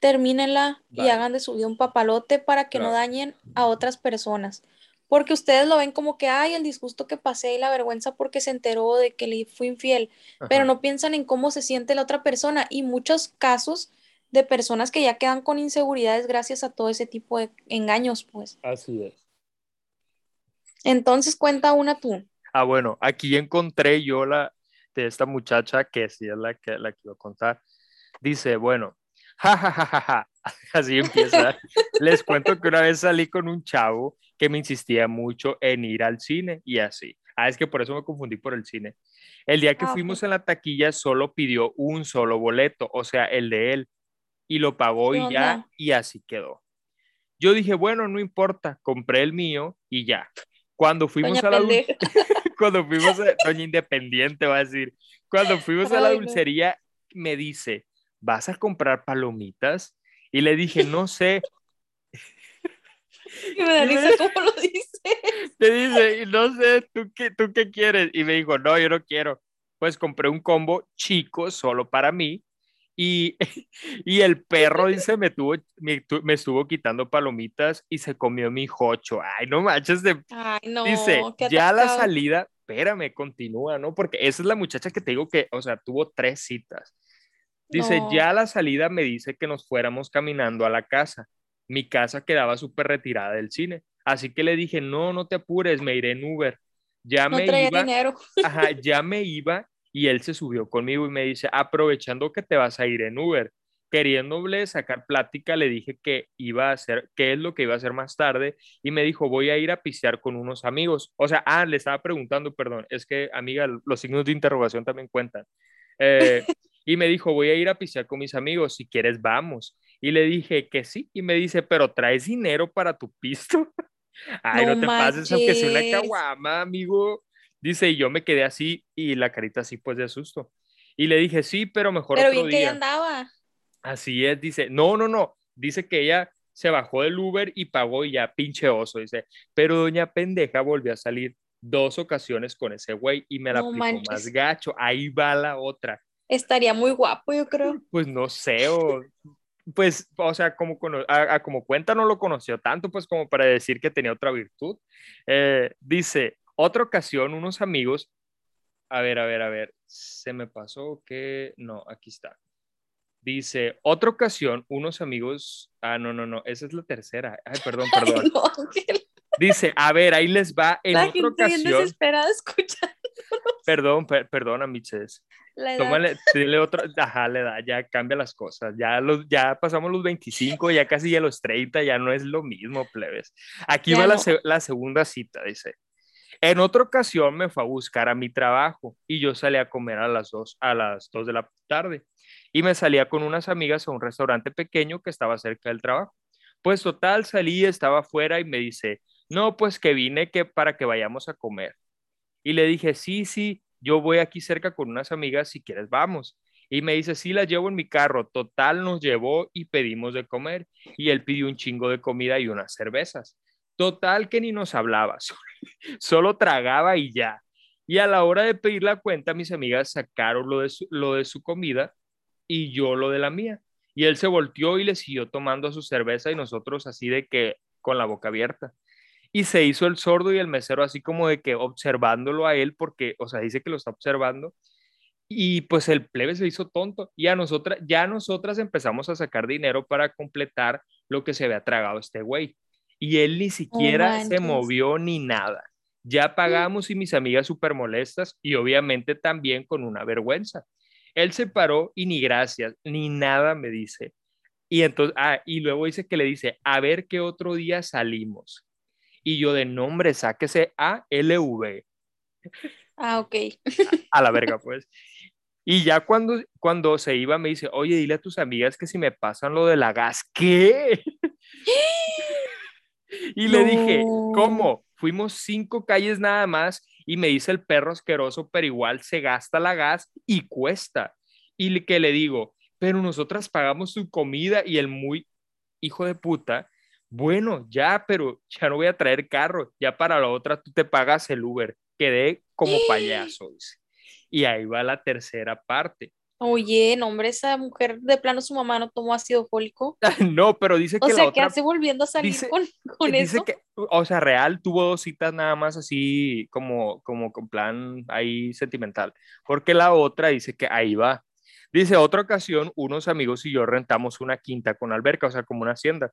Speaker 2: termínenla y hagan de su vida un papalote para que no dañen a otras personas. Porque ustedes lo ven como que, hay el disgusto que pasé y la vergüenza porque se enteró de que le fui infiel, pero no piensan en cómo se siente la otra persona. Y muchos casos de personas que ya quedan con inseguridades gracias a todo ese tipo de engaños, pues.
Speaker 1: Así es.
Speaker 2: Entonces cuenta una tú.
Speaker 1: Ah, bueno, aquí encontré yo la de esta muchacha que sí es la que la quiero contar. Dice, bueno, ja, *laughs* Así empieza. *laughs* Les cuento que una vez salí con un chavo que me insistía mucho en ir al cine y así. Ah, es que por eso me confundí por el cine. El día que ah, fuimos en la taquilla solo pidió un solo boleto, o sea, el de él, y lo pagó y ya, y así quedó. Yo dije, bueno, no importa, compré el mío y ya. Cuando fuimos a la *laughs* cuando fuimos a Doña Independiente, va a decir, cuando fuimos a la dulcería, me dice, ¿vas a comprar palomitas? Y le dije, no sé.
Speaker 2: Y me dice, ¿cómo lo dice?
Speaker 1: Me dice, no sé, ¿tú qué, ¿tú qué quieres? Y me dijo, no, yo no quiero. Pues compré un combo chico solo para mí y, *laughs* y el perro, dice, *laughs* me, tuvo, me, me, estuvo quitando palomitas y se comió mi jocho. Ay, no manches. De...
Speaker 2: Ay, no,
Speaker 1: dice, ya la salida, espérame, continúa, ¿no? Porque esa es la muchacha que te digo que, o sea, tuvo tres citas. Dice, ya la salida me dice que nos fuéramos caminando a la casa. Mi casa quedaba súper retirada del cine. Así que le dije, no, no te apures, me iré en Uber. Ya me iba,
Speaker 2: dinero.
Speaker 1: Ajá, *laughs* ya me iba y él se subió conmigo y me dice, aprovechando que te vas a ir en Uber, queriéndole sacar plática, le dije que iba a hacer, qué es lo que iba a hacer más tarde y me dijo, voy a ir a pistear con unos amigos. O sea, ah, le estaba preguntando, perdón, es que amiga, los signos de interrogación también cuentan. Eh, y me dijo, voy a ir a pistear con mis amigos, si quieres vamos. Y le dije que sí, y me dice, pero traes dinero para tu pisto. *laughs* Ay, no, te pases, aunque sea una caguama, amigo. Dice, y yo me quedé así y la carita así pues de susto. Y le dije, sí, pero mejor
Speaker 2: pero otro bien que ella andaba.
Speaker 1: Así es, dice, no, no, no. Dice que ella se bajó del Uber y pagó y ya pinche oso, dice. Pero doña pendeja volvió a salir dos ocasiones con ese güey y me la no más gacho. Ahí va la otra.
Speaker 2: Estaría muy guapo, yo creo.
Speaker 1: Pues no sé, o, pues, o sea, como, a, como cuenta no lo conoció tanto, pues como para decir que tenía otra virtud. Eh, dice, otra ocasión, unos amigos, a ver, a ver, a ver, se me pasó que, no, aquí está. Dice, otra ocasión, unos amigos, ah, no, no, no, esa es la tercera. Ay, perdón, perdón. Dice, a ver, ahí les va en otra ocasión.
Speaker 2: desesperada escuchando.
Speaker 1: Perdón, per, perdona, Miches. Tómale, dile otra, ajá, le da, ya cambia las cosas. Ya, los, ya pasamos los 25, ya casi a los 30, ya no es lo mismo, plebes. Aquí va la, la, segunda cita, dice. En otra ocasión me fue a buscar a mi trabajo y yo salí a comer a las 2 a las 2 de la tarde y me salía con unas amigas a un restaurante pequeño que estaba cerca del trabajo. Pues total, salí, estaba afuera y me dice, no, pues que vine que para que vayamos a comer. Y le dije, sí, sí, yo voy aquí cerca con unas amigas, si quieres vamos. Y me dice, sí, las llevo en mi carro. Total, nos llevó y pedimos de comer. Y él pidió un chingo de comida y unas cervezas. Total que ni nos hablaba, *laughs* solo, tragaba y ya. Y a la hora de pedir la cuenta, mis amigas sacaron lo de, su, lo de su comida y yo lo de la mía. Y él se volteó y le siguió tomando su cerveza y nosotros así de que con la boca abierta. Y se hizo el sordo y el mesero así como de que observándolo a él porque, o sea, dice que lo está observando. Y pues el plebe se hizo tonto y a nosotras, ya nosotras empezamos a sacar dinero para completar lo que se había tragado este güey y él ni siquiera se movió ni nada. Ya pagamos y mis amigas súper molestas y obviamente también con una vergüenza. Él se paró y ni gracias, ni nada me dice. Y entonces, ah, y luego dice que le dice, a ver qué otro día salimos. Y yo de nombre, sáquese a LV.
Speaker 2: Ah, ok.
Speaker 1: A, *laughs* a la verga, pues. Y ya cuando, cuando se iba me dice, oye, dile a tus amigas que si me pasan lo de la gas, ¿qué? *gasps* *laughs* Y le dije, ¿cómo? Fuimos cinco calles nada más y me dice el perro asqueroso, pero igual se gasta la gas y cuesta. Y que le digo, pero nosotras pagamos su comida y el muy hijo de puta, bueno, ya, pero ya no voy a traer carro, ya para la otra tú te pagas el Uber, quedé como *gasps* payaso, Y ahí va la tercera parte.
Speaker 2: Oye, no, hombre, esa mujer de plano su mamá no tomó ácido fólico. *laughs*
Speaker 1: no, pero dice que
Speaker 2: o sea, que hace volviendo a salir con, con
Speaker 1: dice
Speaker 2: eso.
Speaker 1: Que, o sea, real tuvo dos citas nada más así como, como con plan ahí sentimental, porque la otra dice que ahí va. Dice, otra ocasión, unos amigos y yo rentamos una quinta con alberca, o sea, como una hacienda,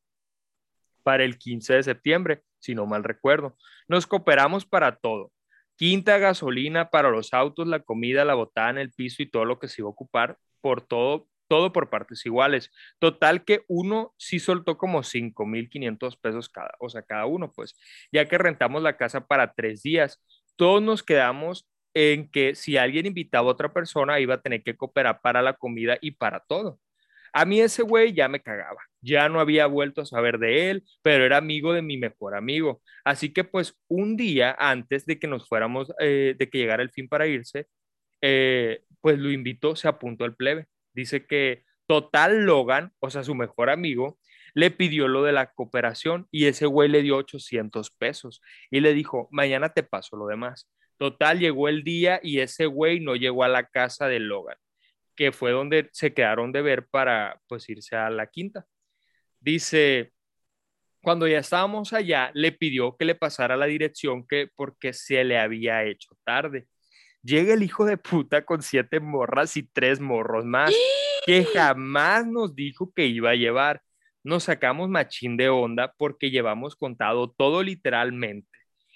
Speaker 1: para el 15 de septiembre, si no mal recuerdo. Nos cooperamos para todo Quinta gasolina para los autos, la comida, la botana, el piso y todo lo que se iba a ocupar por todo, todo por partes iguales. Total que uno sí soltó como 5.500 pesos cada, o sea, cada uno, pues, ya que rentamos la casa para tres días. Todos nos quedamos en que si alguien invitaba a otra persona, iba a tener que cooperar para la comida y para todo. A mí ese güey ya me cagaba, ya no había vuelto a saber de él, pero era amigo de mi mejor amigo. Así que pues un día antes de que nos fuéramos, eh, de que llegara el fin para irse, eh, pues lo invitó, se apuntó al plebe. Dice que total Logan, o sea, su mejor amigo, le pidió lo de la cooperación y ese güey le dio 800 pesos y le dijo, mañana te paso lo demás. Total, llegó el día y ese güey no llegó a la casa de Logan que fue donde se quedaron de ver para pues irse a la quinta. Dice, cuando ya estábamos allá, le pidió que le pasara la dirección que porque se le había hecho tarde. Llega el hijo de puta con siete morras y tres morros más, que *gasps* jamás nos dijo que iba a llevar. Nos sacamos machín de onda porque llevamos contado todo literalmente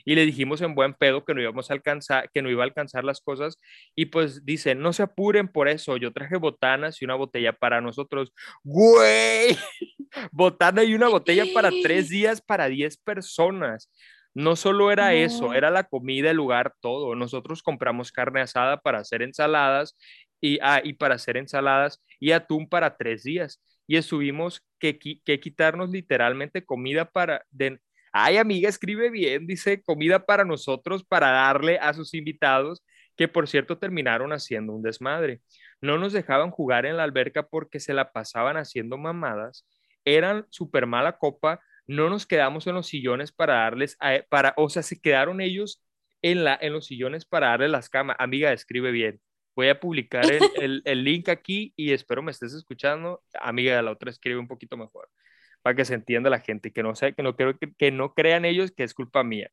Speaker 1: y le dijimos en buen pedo que no íbamos a alcanzar, que no iba a alcanzar las cosas y pues dice, no se apuren por eso, yo traje botanas y una botella para nosotros. Güey, *laughs* botana y una botella para tres días para diez personas. No solo era eso, era la comida, el lugar, todo. Nosotros compramos carne asada para hacer ensaladas y, ah, y para hacer ensaladas y atún para tres días. Y estuvimos que, que quitarnos literalmente comida para, de, Ay, amiga, escribe bien, dice comida para nosotros, para darle a sus invitados, que por cierto terminaron haciendo un desmadre. No nos dejaban jugar en la alberca porque se la pasaban haciendo mamadas, eran súper mala copa, no nos quedamos en los sillones para darles, para, o sea, se quedaron ellos en, la, en los sillones para darles las camas. Amiga, escribe bien. Voy a publicar *laughs* el, el link aquí y espero me estés escuchando. Amiga de la otra, escribe un poquito mejor para que se entienda la gente, que no, sé, que no, que, que no crean ellos que es culpa mía.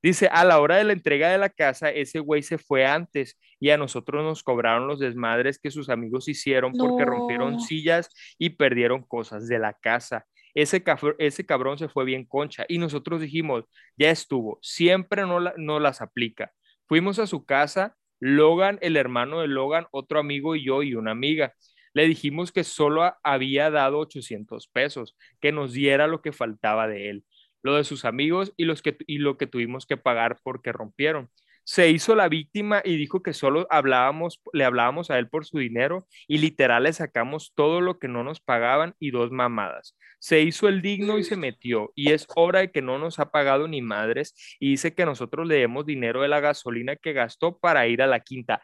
Speaker 1: Dice, a la hora de la entrega de la casa, ese güey se fue antes y a nosotros nos cobraron los desmadres que sus amigos hicieron porque rompieron sillas y perdieron cosas de la casa. Ese, ese cabrón se fue bien concha y nosotros dijimos, ya estuvo, siempre no, no las aplica. Fuimos a su casa, Logan, el hermano de Logan, otro amigo y yo y una amiga le dijimos que solo había dado 800 pesos, que nos diera lo que faltaba de él, lo de sus amigos y, los que, y lo que tuvimos que pagar porque rompieron se hizo la víctima y dijo que solo hablábamos, le hablábamos a él por su dinero y literal le sacamos todo lo que no nos pagaban y dos mamadas. Se hizo el digno y se metió y es obra de que no nos ha pagado ni madres y dice que nosotros le demos dinero de la gasolina que gastó para ir a la quinta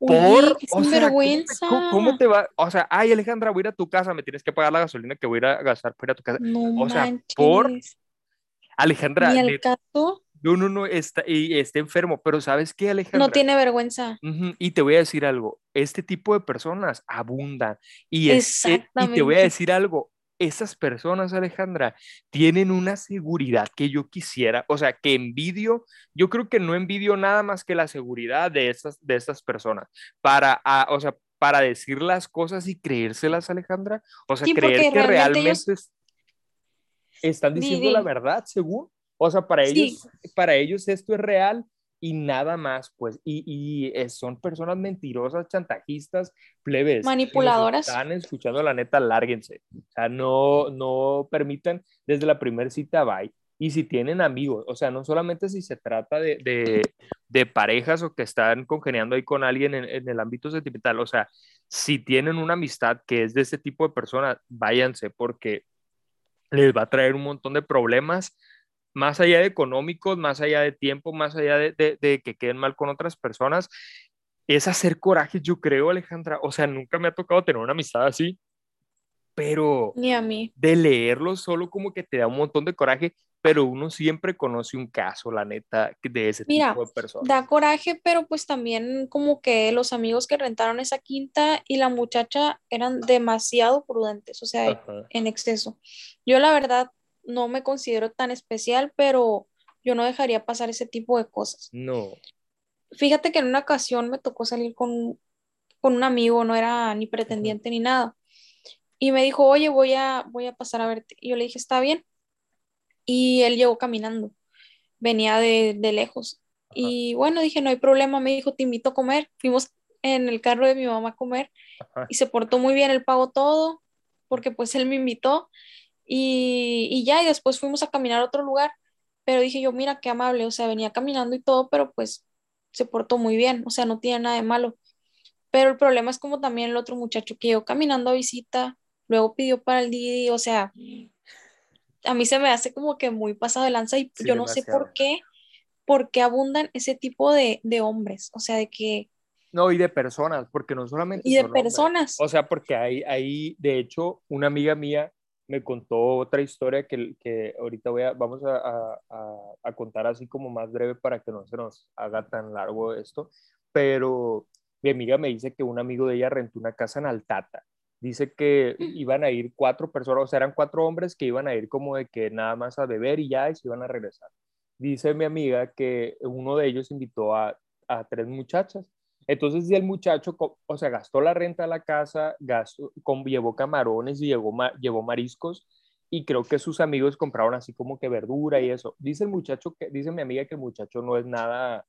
Speaker 2: por, o vergüenza.
Speaker 1: ¿cómo, te va? O sea, ay, Alejandra, voy a ir a tu casa, me tienes que pagar la gasolina que voy a ir a gastar para ir a tu casa.
Speaker 2: No
Speaker 1: o sea, por Alejandra.
Speaker 2: ¿Y el caso?
Speaker 1: No, no, no, está, y está enfermo, pero ¿sabes qué, Alejandra?
Speaker 2: No tiene vergüenza.
Speaker 1: y te voy a decir algo, este tipo de personas abundan. Y, es, y te voy a decir algo, esas personas, Alejandra, tienen una seguridad que yo quisiera, o sea, que envidio, yo creo que no envidio nada más que la seguridad de estas, de estas personas, para, o sea, para decir las cosas y creérselas, Alejandra, o sea, creer que realmente, están diciendo la verdad, según, o sea, para ellos, para ellos esto es real y nada más, pues, y, y eh, son personas mentirosas, chantajistas, plebes.
Speaker 2: Manipuladoras.
Speaker 1: están escuchando la neta, lárguense. O sea, no, no permitan desde la primera cita, bye. Y si tienen amigos, o sea, no solamente si se trata de, de, de parejas o que están congeniando ahí con alguien en, en, el ámbito sentimental, o sea, si tienen una amistad que es de ese tipo de personas, váyanse porque les va a traer un montón de problemas más allá de económicos, más allá de tiempo, más allá de, que queden mal con otras personas, es hacer coraje, yo creo, Alejandra. O sea, nunca me ha tocado tener una amistad así, pero
Speaker 2: Ni a mí.
Speaker 1: de leerlo solo como que te da un montón de coraje, pero uno siempre conoce un caso, la neta, de ese
Speaker 2: Mira,
Speaker 1: tipo de personas.
Speaker 2: Da coraje, pero pues también como que los amigos que rentaron esa quinta y la muchacha eran demasiado prudentes, o sea,
Speaker 1: Ajá.
Speaker 2: en exceso. Yo la verdad no me considero tan especial, pero yo no dejaría pasar ese tipo de cosas.
Speaker 1: No.
Speaker 2: Fíjate que en una ocasión me tocó salir con, con un amigo, no era ni pretendiente ni nada. Y me dijo, oye, voy a, voy a pasar a verte. Y yo le dije, está bien. Y él llegó caminando, venía de, de lejos. Y bueno, dije, no hay problema. Me dijo, te invito a comer. Fuimos en el carro de mi mamá a comer y se portó muy bien, él pagó todo, porque pues él me invitó. Y, y ya, y después fuimos a caminar a otro lugar. Pero dije yo, mira, qué amable, o sea, venía caminando y todo, pero pues se portó muy bien, o sea, no tiene nada de malo. Pero el problema es como también el otro muchacho que llegó caminando a visita, luego pidió para el Didi, o sea, a mí se me hace como que muy pasado de lanza y
Speaker 1: Sí,
Speaker 2: yo no sé por qué, por qué abundan ese tipo de, de hombres, o sea, de que,
Speaker 1: No, y de personas, porque no solamente
Speaker 2: y de
Speaker 1: hombres.
Speaker 2: personas.
Speaker 1: O sea, porque hay, hay, de hecho, una amiga mía me contó otra historia que, que ahorita voy a, vamos a, a- a- contar así como más breve para que no se nos haga tan largo esto, pero mi amiga me dice que un amigo de ella rentó una casa en Altata. Dice que iban a ir cuatro personas, o sea, eran cuatro hombres que iban a ir como de que nada más a beber y ya y se iban a regresar. Dice mi amiga que uno de ellos invitó a, a tres muchachas entonces, si el muchacho, o sea, gastó la renta de la casa, gastó, con, llevó camarones llevó, llevó mariscos, y creo que sus amigos compraron así como que verdura y eso. Dice el muchacho, que, dice mi amiga que el muchacho no es nada,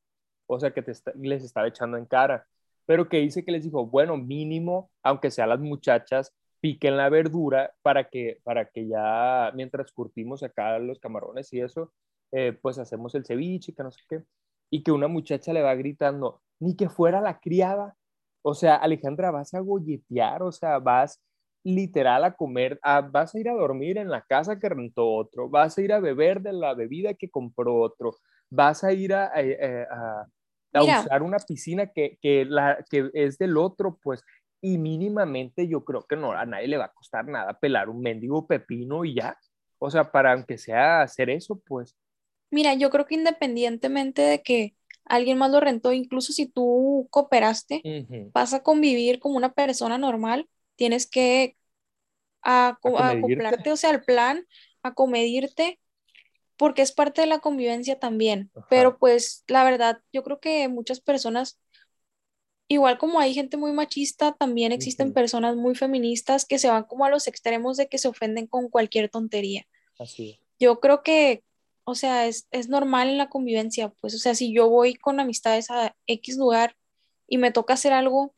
Speaker 1: o sea, que te está- les estaba echando en cara, pero que dice que les dijo, bueno, mínimo, aunque sean las muchachas, piquen la verdura para que, para que ya, mientras curtimos acá los camarones y eso, eh, pues hacemos el ceviche, que no sé qué y que una muchacha le va gritando, ni que fuera la criada. O sea, Alejandra, vas a golletear, o sea, vas literal a comer, a- vas a ir a dormir en la casa que rentó otro, vas a ir a beber de la bebida que compró otro, vas a ir a, a- a- a
Speaker 2: Mira.
Speaker 1: usar una piscina que, que, la, que es del otro, pues, y mínimamente yo creo que no, a nadie le va a costar nada pelar un mendigo pepino y ya. O sea, para aunque sea hacer eso, pues.
Speaker 2: Mira, yo creo que independientemente de que alguien más lo rentó, incluso si tú cooperaste,
Speaker 1: Ujú.
Speaker 2: vas a convivir como una persona normal, tienes que aco- acoplarte, o sea, al plan, acomedirte, porque es parte de la convivencia también.
Speaker 1: Ajá.
Speaker 2: Pero pues la verdad, yo creo que muchas personas, igual como hay gente muy machista, también existen
Speaker 1: Ujú.
Speaker 2: personas muy feministas que se van como a los extremos de que se ofenden con cualquier tontería.
Speaker 1: Así.
Speaker 2: Yo creo que, o sea, es, es normal en la convivencia, pues, o sea, si yo voy con amistades a X lugar y me toca hacer algo,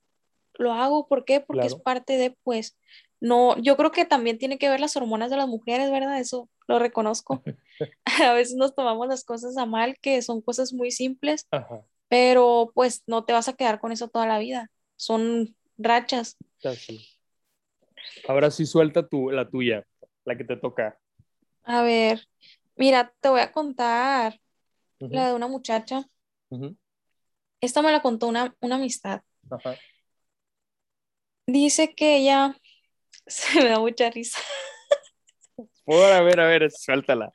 Speaker 2: lo hago. ¿Por qué? Porque es
Speaker 1: Claro.
Speaker 2: parte de, pues, no, yo creo que también tiene que ver las hormonas de las mujeres, ¿verdad? Eso lo reconozco. *laughs* *laughs* A veces nos tomamos las cosas a mal, que son cosas muy simples,
Speaker 1: Ajá.
Speaker 2: pero pues no te vas a quedar con eso toda la vida. Son rachas.
Speaker 1: Ahora sí suelta tu, la tuya, la que te toca.
Speaker 2: A ver, mira, te voy a contar la de una muchacha. Esta me la contó una, una amistad.
Speaker 1: Ajá.
Speaker 2: Dice que ella, *laughs* se me da mucha risa.
Speaker 1: Por, a ver, a ver, suéltala.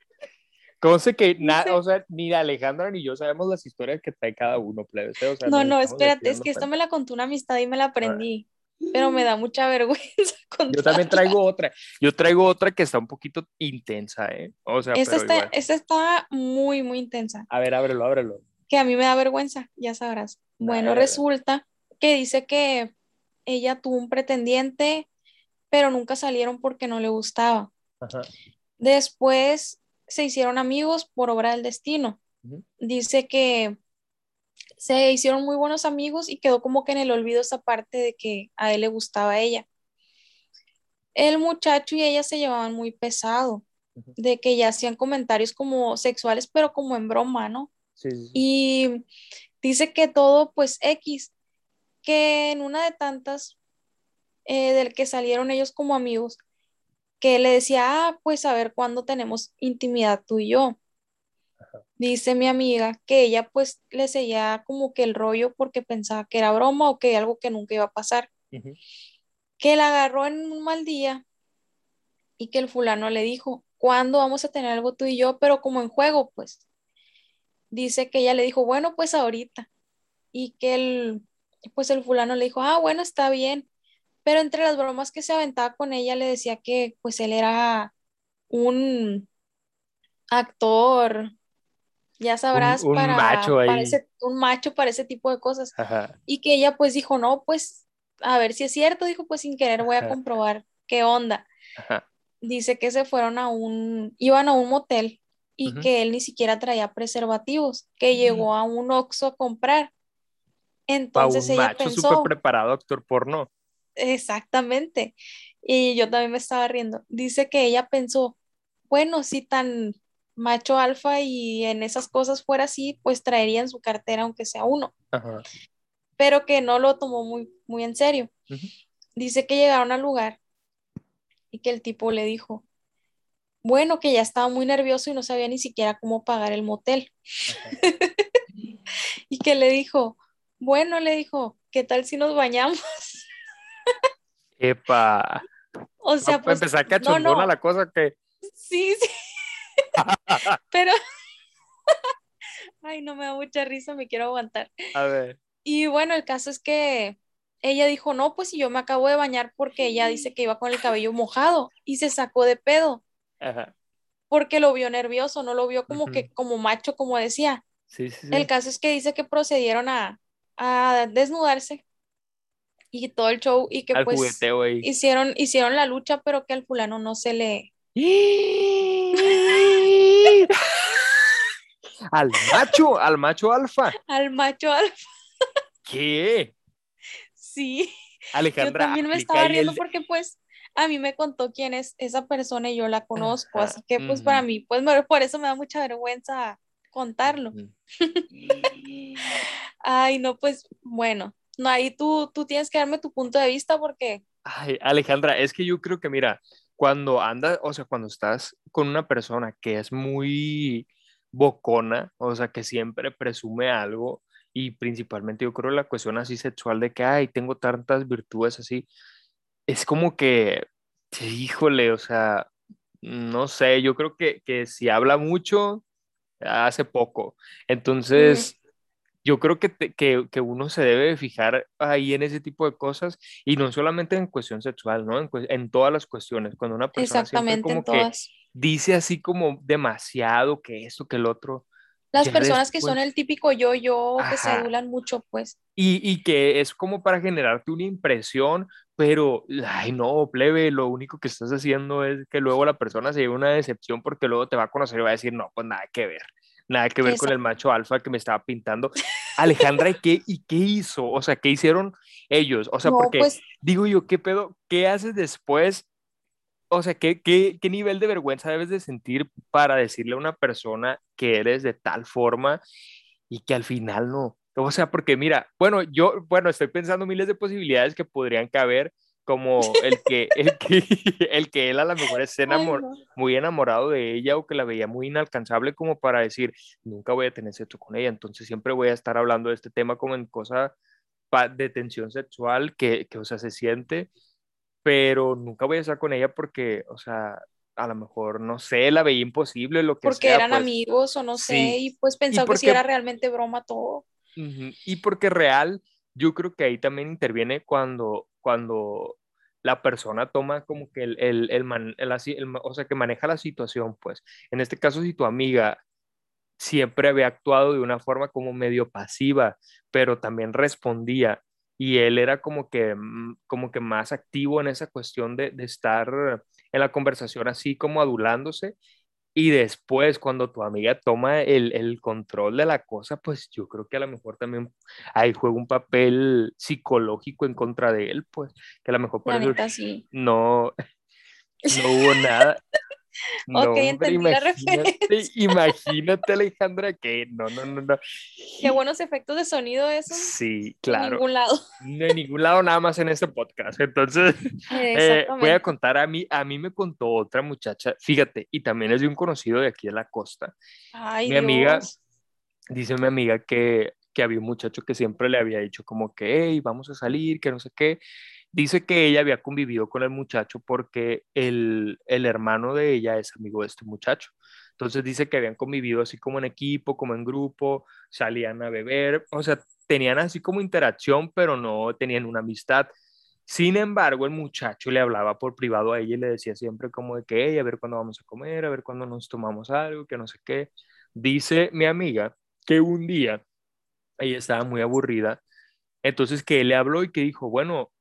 Speaker 1: Cosa que nada, o sea, ni Alejandra ni yo sabemos las historias que trae cada uno, plebes, ¿eh? O sea,
Speaker 2: No, no, espérate, es que esta me la contó una amistad y me la aprendí, pero me da mucha *laughs* vergüenza
Speaker 1: Yo también
Speaker 2: contarla.
Speaker 1: traigo otra. Yo traigo otra que está un poquito intensa, ¿eh? O sea,
Speaker 2: Esta está, esta está muy, muy intensa,
Speaker 1: A ver, ábrelo, ábrelo.
Speaker 2: que a mí me da vergüenza, ya sabrás. Bueno, resulta que dice que ella tuvo un pretendiente, pero nunca salieron porque no le gustaba.
Speaker 1: Ajá.
Speaker 2: Después se hicieron amigos por obra del destino. Dice que se hicieron muy buenos amigos y quedó como que en el olvido esa parte de que a él le gustaba a ella. El muchacho y ella se llevaban muy pesado, de que ya hacían comentarios como sexuales, pero como en broma, ¿no?
Speaker 1: Sí, sí, sí.
Speaker 2: Y dice que todo, pues X, que en una de tantas eh, del que salieron ellos como amigos, que le decía, ah, pues a ver cuándo tenemos intimidad tú y yo. Dice mi amiga que ella pues le seguía como que el rollo porque pensaba que era broma o que algo que nunca iba a pasar. Que la agarró en un mal día y que el fulano le dijo, ¿cuándo vamos a tener algo tú y yo? Pero como en juego, pues. Dice que ella le dijo, bueno, pues ahorita. Y que el, pues el fulano le dijo, ah, bueno, está bien. Pero entre las bromas que se aventaba con ella le decía que pues él era un actor, ya sabrás,
Speaker 1: un,
Speaker 2: para,
Speaker 1: macho
Speaker 2: para ese, un macho para ese tipo de cosas. Y que ella pues dijo, no, pues a ver si es cierto, dijo, pues sin querer voy a comprobar qué onda. Dice que se fueron a un, iban a un motel y que él ni siquiera traía preservativos, que llegó a un Oxxo a comprar. Entonces
Speaker 1: un
Speaker 2: ella
Speaker 1: macho
Speaker 2: pensó,
Speaker 1: súper preparado actor porno.
Speaker 2: exactamente, y yo también me estaba riendo. Dice que ella pensó, bueno, si tan macho alfa y en esas cosas fuera así, pues traería en su cartera aunque sea uno. Pero que no lo tomó muy, muy en serio. Dice que llegaron al lugar y que el tipo le dijo, bueno, que ya estaba muy nervioso y no sabía ni siquiera cómo pagar el motel. *laughs* y que le dijo, bueno, le dijo, ¿qué tal si nos bañamos?
Speaker 1: Epa.
Speaker 2: O sea, pues,
Speaker 1: empezar
Speaker 2: no,
Speaker 1: cachondona
Speaker 2: no.
Speaker 1: la cosa que.
Speaker 2: Sí, sí. Pero, *laughs* ay, no me da mucha risa, me quiero aguantar.
Speaker 1: A ver.
Speaker 2: Y bueno, el caso es que ella dijo, no, pues si yo me acabo de bañar porque ella dice que iba con el cabello mojado y se sacó de pedo
Speaker 1: Ajá.
Speaker 2: porque lo vio nervioso, no lo vio como que como macho, como decía.
Speaker 1: Sí, sí, sí.
Speaker 2: El caso es que dice que procedieron a, a desnudarse y todo el show y que
Speaker 1: Al
Speaker 2: pues
Speaker 1: jugueteo
Speaker 2: hicieron, hicieron la lucha, pero que al fulano no se le... *gasps* *laughs*
Speaker 1: al macho, al macho alfa.
Speaker 2: Al macho, al...
Speaker 1: ¿Qué?
Speaker 2: sí. Yo
Speaker 1: Alejandra,
Speaker 2: también me estaba riendo
Speaker 1: el-
Speaker 2: porque pues a mí me contó quién es esa persona y yo la conozco,
Speaker 1: Ajá,
Speaker 2: así que pues para mí, pues por eso me da mucha vergüenza contarlo. *laughs* Ay, no, pues bueno, no, ahí tú, tú tienes que darme tu punto de vista porque
Speaker 1: Ay, Alejandra, es que yo creo que, mira, cuando andas, o sea, cuando estás con una persona que es muy bocona, o sea, que siempre presume algo, y principalmente yo creo la cuestión así sexual de que, ay, tengo tantas virtudes así, es como que, híjole, o sea, no sé, yo creo que, que si habla mucho, hace poco. Entonces, yo creo que, te- que, que uno se debe de fijar ahí en ese tipo de cosas y no solamente en cuestión sexual, ¿no? En, en todas las cuestiones. Cuando una persona
Speaker 2: en
Speaker 1: que dice así como demasiado que esto, que el otro,
Speaker 2: Las personas que son el típico yo-yo, que se adulan mucho, pues.
Speaker 1: y, y que es como para generarte una impresión, pero, ay, no, plebe, lo único que estás haciendo es que luego la persona se lleve una decepción porque luego te va a conocer y va a decir, no, pues nada que ver, nada que ver con el macho alfa que me estaba pintando. *laughs* Alejandra, ¿y qué, ¿y qué hizo? O sea, ¿qué hicieron ellos? O sea,
Speaker 2: No,
Speaker 1: porque
Speaker 2: pues
Speaker 1: digo yo, ¿qué pedo? ¿Qué haces después? O sea, ¿qué, qué, qué nivel de vergüenza debes de sentir para decirle a una persona que eres de tal forma y que al final no? O sea, porque mira, bueno, yo, bueno, estoy pensando miles de posibilidades que podrían caber, como el que, el que, *laughs* el que él a lo mejor esté
Speaker 2: ay,
Speaker 1: enamor-
Speaker 2: no.
Speaker 1: muy enamorado de ella o que la veía muy inalcanzable como para decir, nunca voy a tener sexo con ella, entonces siempre voy a estar hablando de este tema como en cosa de tensión sexual que, que, o sea, se siente, pero nunca voy a estar con ella porque, o sea, a lo mejor, no sé, la veía imposible, lo que
Speaker 2: porque
Speaker 1: sea,
Speaker 2: eran
Speaker 1: pues.
Speaker 2: amigos o no sé,
Speaker 1: Sí.
Speaker 2: y pues pensaba que si
Speaker 1: porque-
Speaker 2: era realmente broma todo.
Speaker 1: Y porque real, yo creo que ahí también interviene cuando, cuando la persona toma como que el, el, el man- el o sea, que maneja la situación, pues. En este caso, si tu amiga siempre había actuado de una forma como medio pasiva, pero también respondía, y él era como que, mm, como que más activo en esa cuestión de, de estar en la conversación así como adulándose, y después, cuando tu amiga toma el, el control de la cosa, pues yo creo que a lo mejor también ahí juega un papel psicológico en contra de él, pues que a lo mejor por
Speaker 2: La
Speaker 1: eso
Speaker 2: neta, sí.
Speaker 1: no, *laughs* no hubo nada.
Speaker 2: Ok, entendí la referencia.
Speaker 1: Imagínate, Alejandra, que no, no, no, no.
Speaker 2: Qué buenos efectos de sonido eso.
Speaker 1: Sí, claro.
Speaker 2: En ningún lado.
Speaker 1: No, en ningún lado, nada más en este podcast. Entonces, eh, voy a contar a mí, a mí me contó otra muchacha, fíjate, y también es de un conocido de aquí de la costa.
Speaker 2: Ay,
Speaker 1: mi amiga, dice mi amiga que, que había un muchacho que siempre le había dicho como que, hey, vamos a salir, que no sé qué. Dice que ella había convivido con el muchacho porque el, el hermano de ella es amigo de este muchacho. Entonces dice que habían convivido así como en equipo, como en grupo, salían a beber, o sea, tenían así como interacción, pero no tenían una amistad. Sin embargo, el muchacho le hablaba por privado a ella y le decía siempre como de que, hey, a ver cuándo vamos a comer, a ver cuándo nos tomamos algo, que no sé qué. Dice mi amiga que un día ella estaba muy aburrida, entonces que él le habló y que dijo, bueno,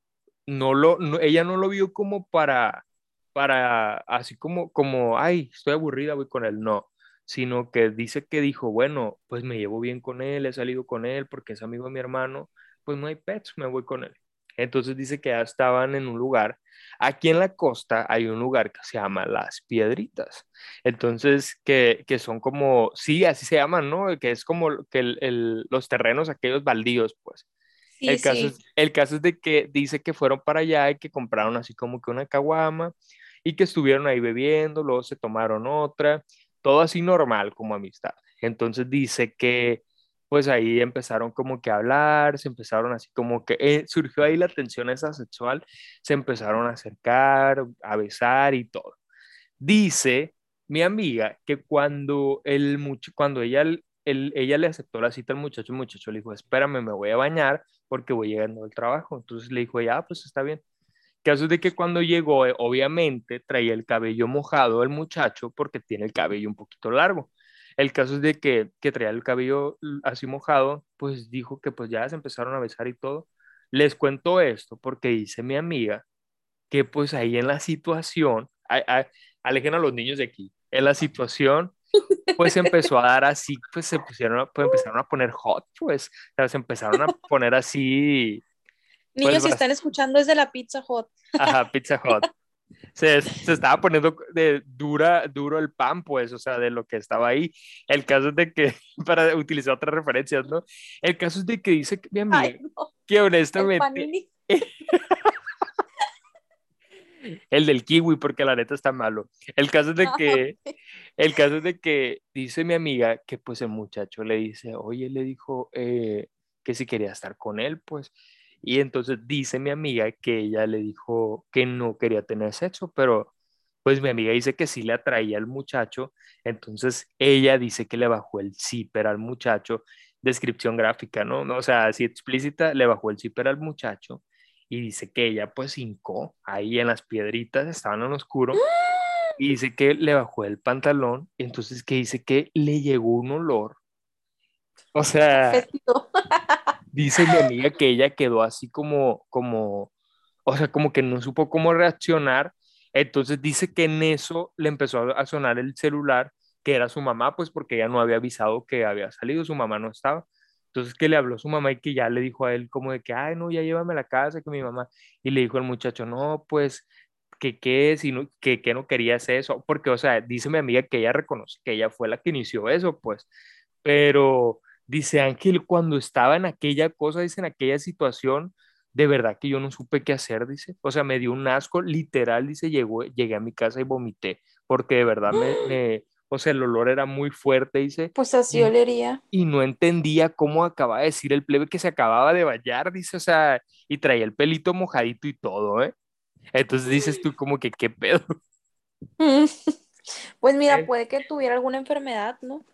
Speaker 1: no lo, ella no lo vio como para, para, así como, como, ay, estoy aburrida, voy con él, no, sino que dice que dijo, bueno, pues me llevo bien con él, he salido con él porque es amigo de mi hermano, pues no hay pets, me voy con él. Entonces dice que ya estaban en un lugar. Aquí en la costa hay un lugar que se llama Las Piedritas. Entonces, que, que son como, sí, así se llaman, ¿no? Que es como que el, los terrenos, aquellos baldíos, pues el, caso es, el caso es de que dice que fueron para allá y que compraron así como que una caguama y que estuvieron ahí bebiendo, luego se tomaron otra, todo así normal como amistad. Entonces dice que pues ahí empezaron como que a hablar, se empezaron así como que eh, surgió ahí la tensión esa sexual, se empezaron a acercar, a besar y todo. Dice mi amiga que cuando, el, cuando ella ella le aceptó la cita al muchacho, el muchacho le dijo, espérame, me voy a bañar porque voy llegando al trabajo. Entonces le dijo, ya, pues está bien. Caso es de que cuando llegó, eh, obviamente traía el cabello mojado el muchacho porque tiene el cabello un poquito largo. El caso es de que, que traía el cabello así mojado, pues dijo que pues ya se empezaron a besar y todo. Les cuento esto porque dice mi amiga que pues ahí en la situación, alejen a los niños de aquí, en la situación pues empezó a dar así, pues se pusieron, pues empezaron a poner hot, pues, se empezaron a poner así.
Speaker 2: Pues, Niños, si están escuchando es de la Pizza Hot.
Speaker 1: Ajá, Pizza Hot. Se, se, estaba poniendo de dura, duro el pan, pues, o sea, de lo que estaba ahí. El caso es de que, *laughs* para utilizar otras referencias, ¿no? El caso es de que dice mi amiga, que honestamente... *laughs* el del kiwi, porque la neta está malo. El caso es de *laughs* que, el caso es de que dice mi amiga que pues el muchacho le dice, oye, le dijo eh, que si quería estar con él, pues. Y entonces dice mi amiga que ella le dijo que no quería tener sexo, pero pues mi amiga dice que sí le atraía al muchacho, entonces ella dice que le bajó el zipper al muchacho, descripción gráfica, ¿no? O sea, así explícita, le bajó el zipper al muchacho y dice que ella pues hincó ahí en las piedritas, estaban en oscuro, y dice que le bajó el pantalón, y entonces que dice que le llegó un olor. O sea, *laughs* dice mi amiga que ella quedó así como, como, o sea, como que no supo cómo reaccionar. Entonces dice que en eso le empezó a sonar el celular, que era su mamá, pues porque ella no había avisado que había salido, su mamá no estaba. Entonces que le habló su mamá y que ya le dijo a él como de que, ay, no, ya llévame a la casa, que mi mamá. Y le dijo el muchacho, no, pues, que qué, sino que, que no querías eso. Porque, o sea, dice mi amiga que ella reconoce que ella fue la que inició eso, pues. Pero dice Ángel, cuando estaba en aquella cosa, dice, en aquella situación, de verdad que yo no supe qué hacer, dice. O sea, me dio un asco, literal, dice, llegó, llegué a mi casa y vomité, porque de verdad me *gasps* o sea, el olor era muy fuerte, dice.
Speaker 2: Pues así olería.
Speaker 1: Y no entendía cómo acababa de decir el plebe que se acababa de bañar, dice, o sea, y traía el pelito mojadito y todo, ¿eh? Entonces dices tú como que, ¿qué pedo? *laughs*
Speaker 2: Pues mira, puede que tuviera alguna enfermedad, ¿no?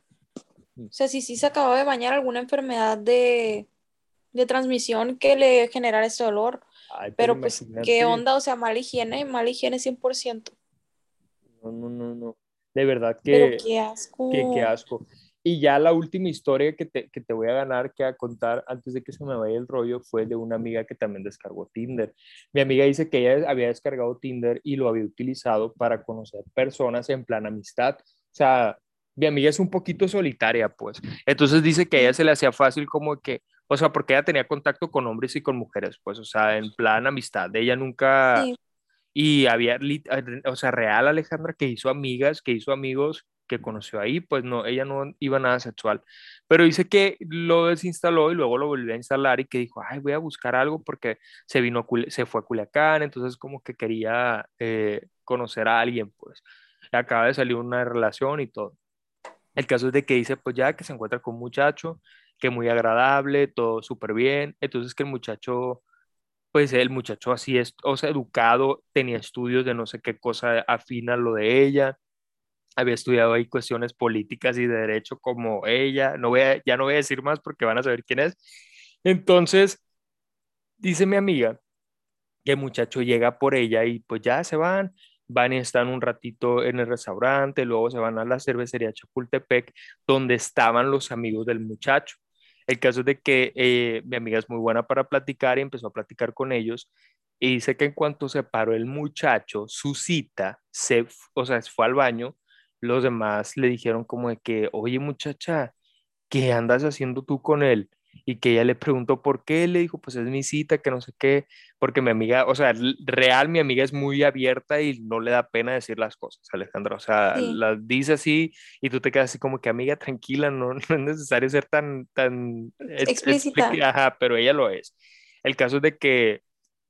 Speaker 2: Mm. O sea, si sí se acababa de bañar, alguna enfermedad de, de transmisión que le generara ese olor. pero, pues, ¿qué onda? O sea, mala higiene, mala higiene 100%.
Speaker 1: No, no, no, no de verdad que...
Speaker 2: qué asco.
Speaker 1: qué asco. Y ya la última historia que te, que te voy a ganar, que a contar antes de que se me vaya el rollo, fue de una amiga que también descargó Tinder. Mi amiga dice que ella había descargado Tinder y lo había utilizado para conocer personas en plan amistad. O sea, mi amiga es un poquito solitaria, pues. Entonces dice que a ella se le hacía fácil como que, o sea, porque ella tenía contacto con hombres y con mujeres, pues, o sea, en plan amistad. Ella nunca, y había, o sea, real Alejandra que hizo amigas, que hizo amigos que conoció ahí, pues no, ella no iba nada sexual. Pero dice que lo desinstaló y luego lo volvió a instalar y que dijo, ay, voy a buscar algo porque se vino, se fue a Culiacán, entonces como que quería eh, conocer a alguien, pues. Acaba de salir una relación y todo. El caso es de que dice, pues ya que se encuentra con un muchacho, que muy agradable, todo súper bien, entonces que el muchacho pues el muchacho así es, o sea, educado, tenía estudios de no sé qué cosa afina lo de ella, había estudiado ahí cuestiones políticas y de derecho como ella, no voy ya no voy a decir más porque van a saber quién es. Entonces, dice mi amiga que el muchacho llega por ella y pues ya se van, van y están un ratito en el restaurante, luego se van a la cervecería Chapultepec, donde estaban los amigos del muchacho. El caso es de que eh, mi amiga es muy buena para platicar y empezó a platicar con ellos y dice que en cuanto se paró el muchacho, su cita, se, o sea, fue al baño, los demás le dijeron como de que, oye muchacha, ¿qué andas haciendo tú con él? Y que ella le preguntó por qué, le dijo, pues es mi cita, que no sé qué, porque mi amiga, o sea, real, mi amiga es muy abierta y no le da pena decir las cosas, Alejandra, o sea, las dice así y tú te quedas así como que amiga, tranquila, no, *laughs* no es necesario ser tan, tan
Speaker 2: explícita.
Speaker 1: Ajá, pero ella lo es. El caso es de que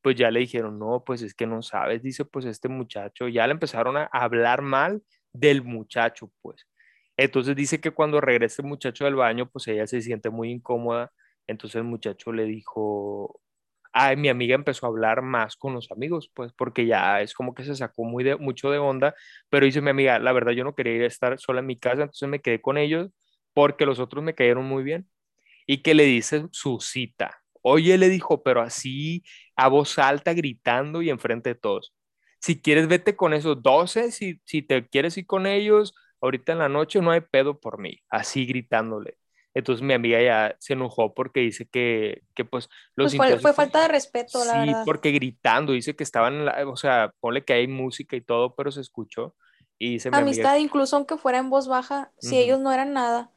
Speaker 1: pues ya le dijeron, no, pues es que no sabes, dice, pues este muchacho, ya le empezaron a hablar mal del muchacho, pues. Entonces dice que cuando regresa el muchacho del baño, pues ella se siente muy incómoda. Entonces el muchacho le dijo, ay, mi amiga empezó a hablar más con los amigos, pues porque ya es como que se sacó muy mucho de onda, pero dice mi amiga, la verdad yo no quería ir a estar sola en mi casa, entonces me quedé con ellos porque los otros me cayeron muy bien. Y que le dice su cita. Oye, le dijo, pero así a voz alta, gritando y enfrente de todos si quieres, vete con esos 12, si, si te quieres ir con ellos, ahorita en la noche no hay pedo por mí, así gritándole. Entonces mi amiga ya se enojó porque dice que, que pues
Speaker 2: los pues fue, falta de respeto, la
Speaker 1: sí, porque gritando, dice que estaban, o sea, ponle que hay música y todo, pero se escuchó. Y dice
Speaker 2: Amistad, incluso aunque fuera en voz baja, si ellos no eran nada.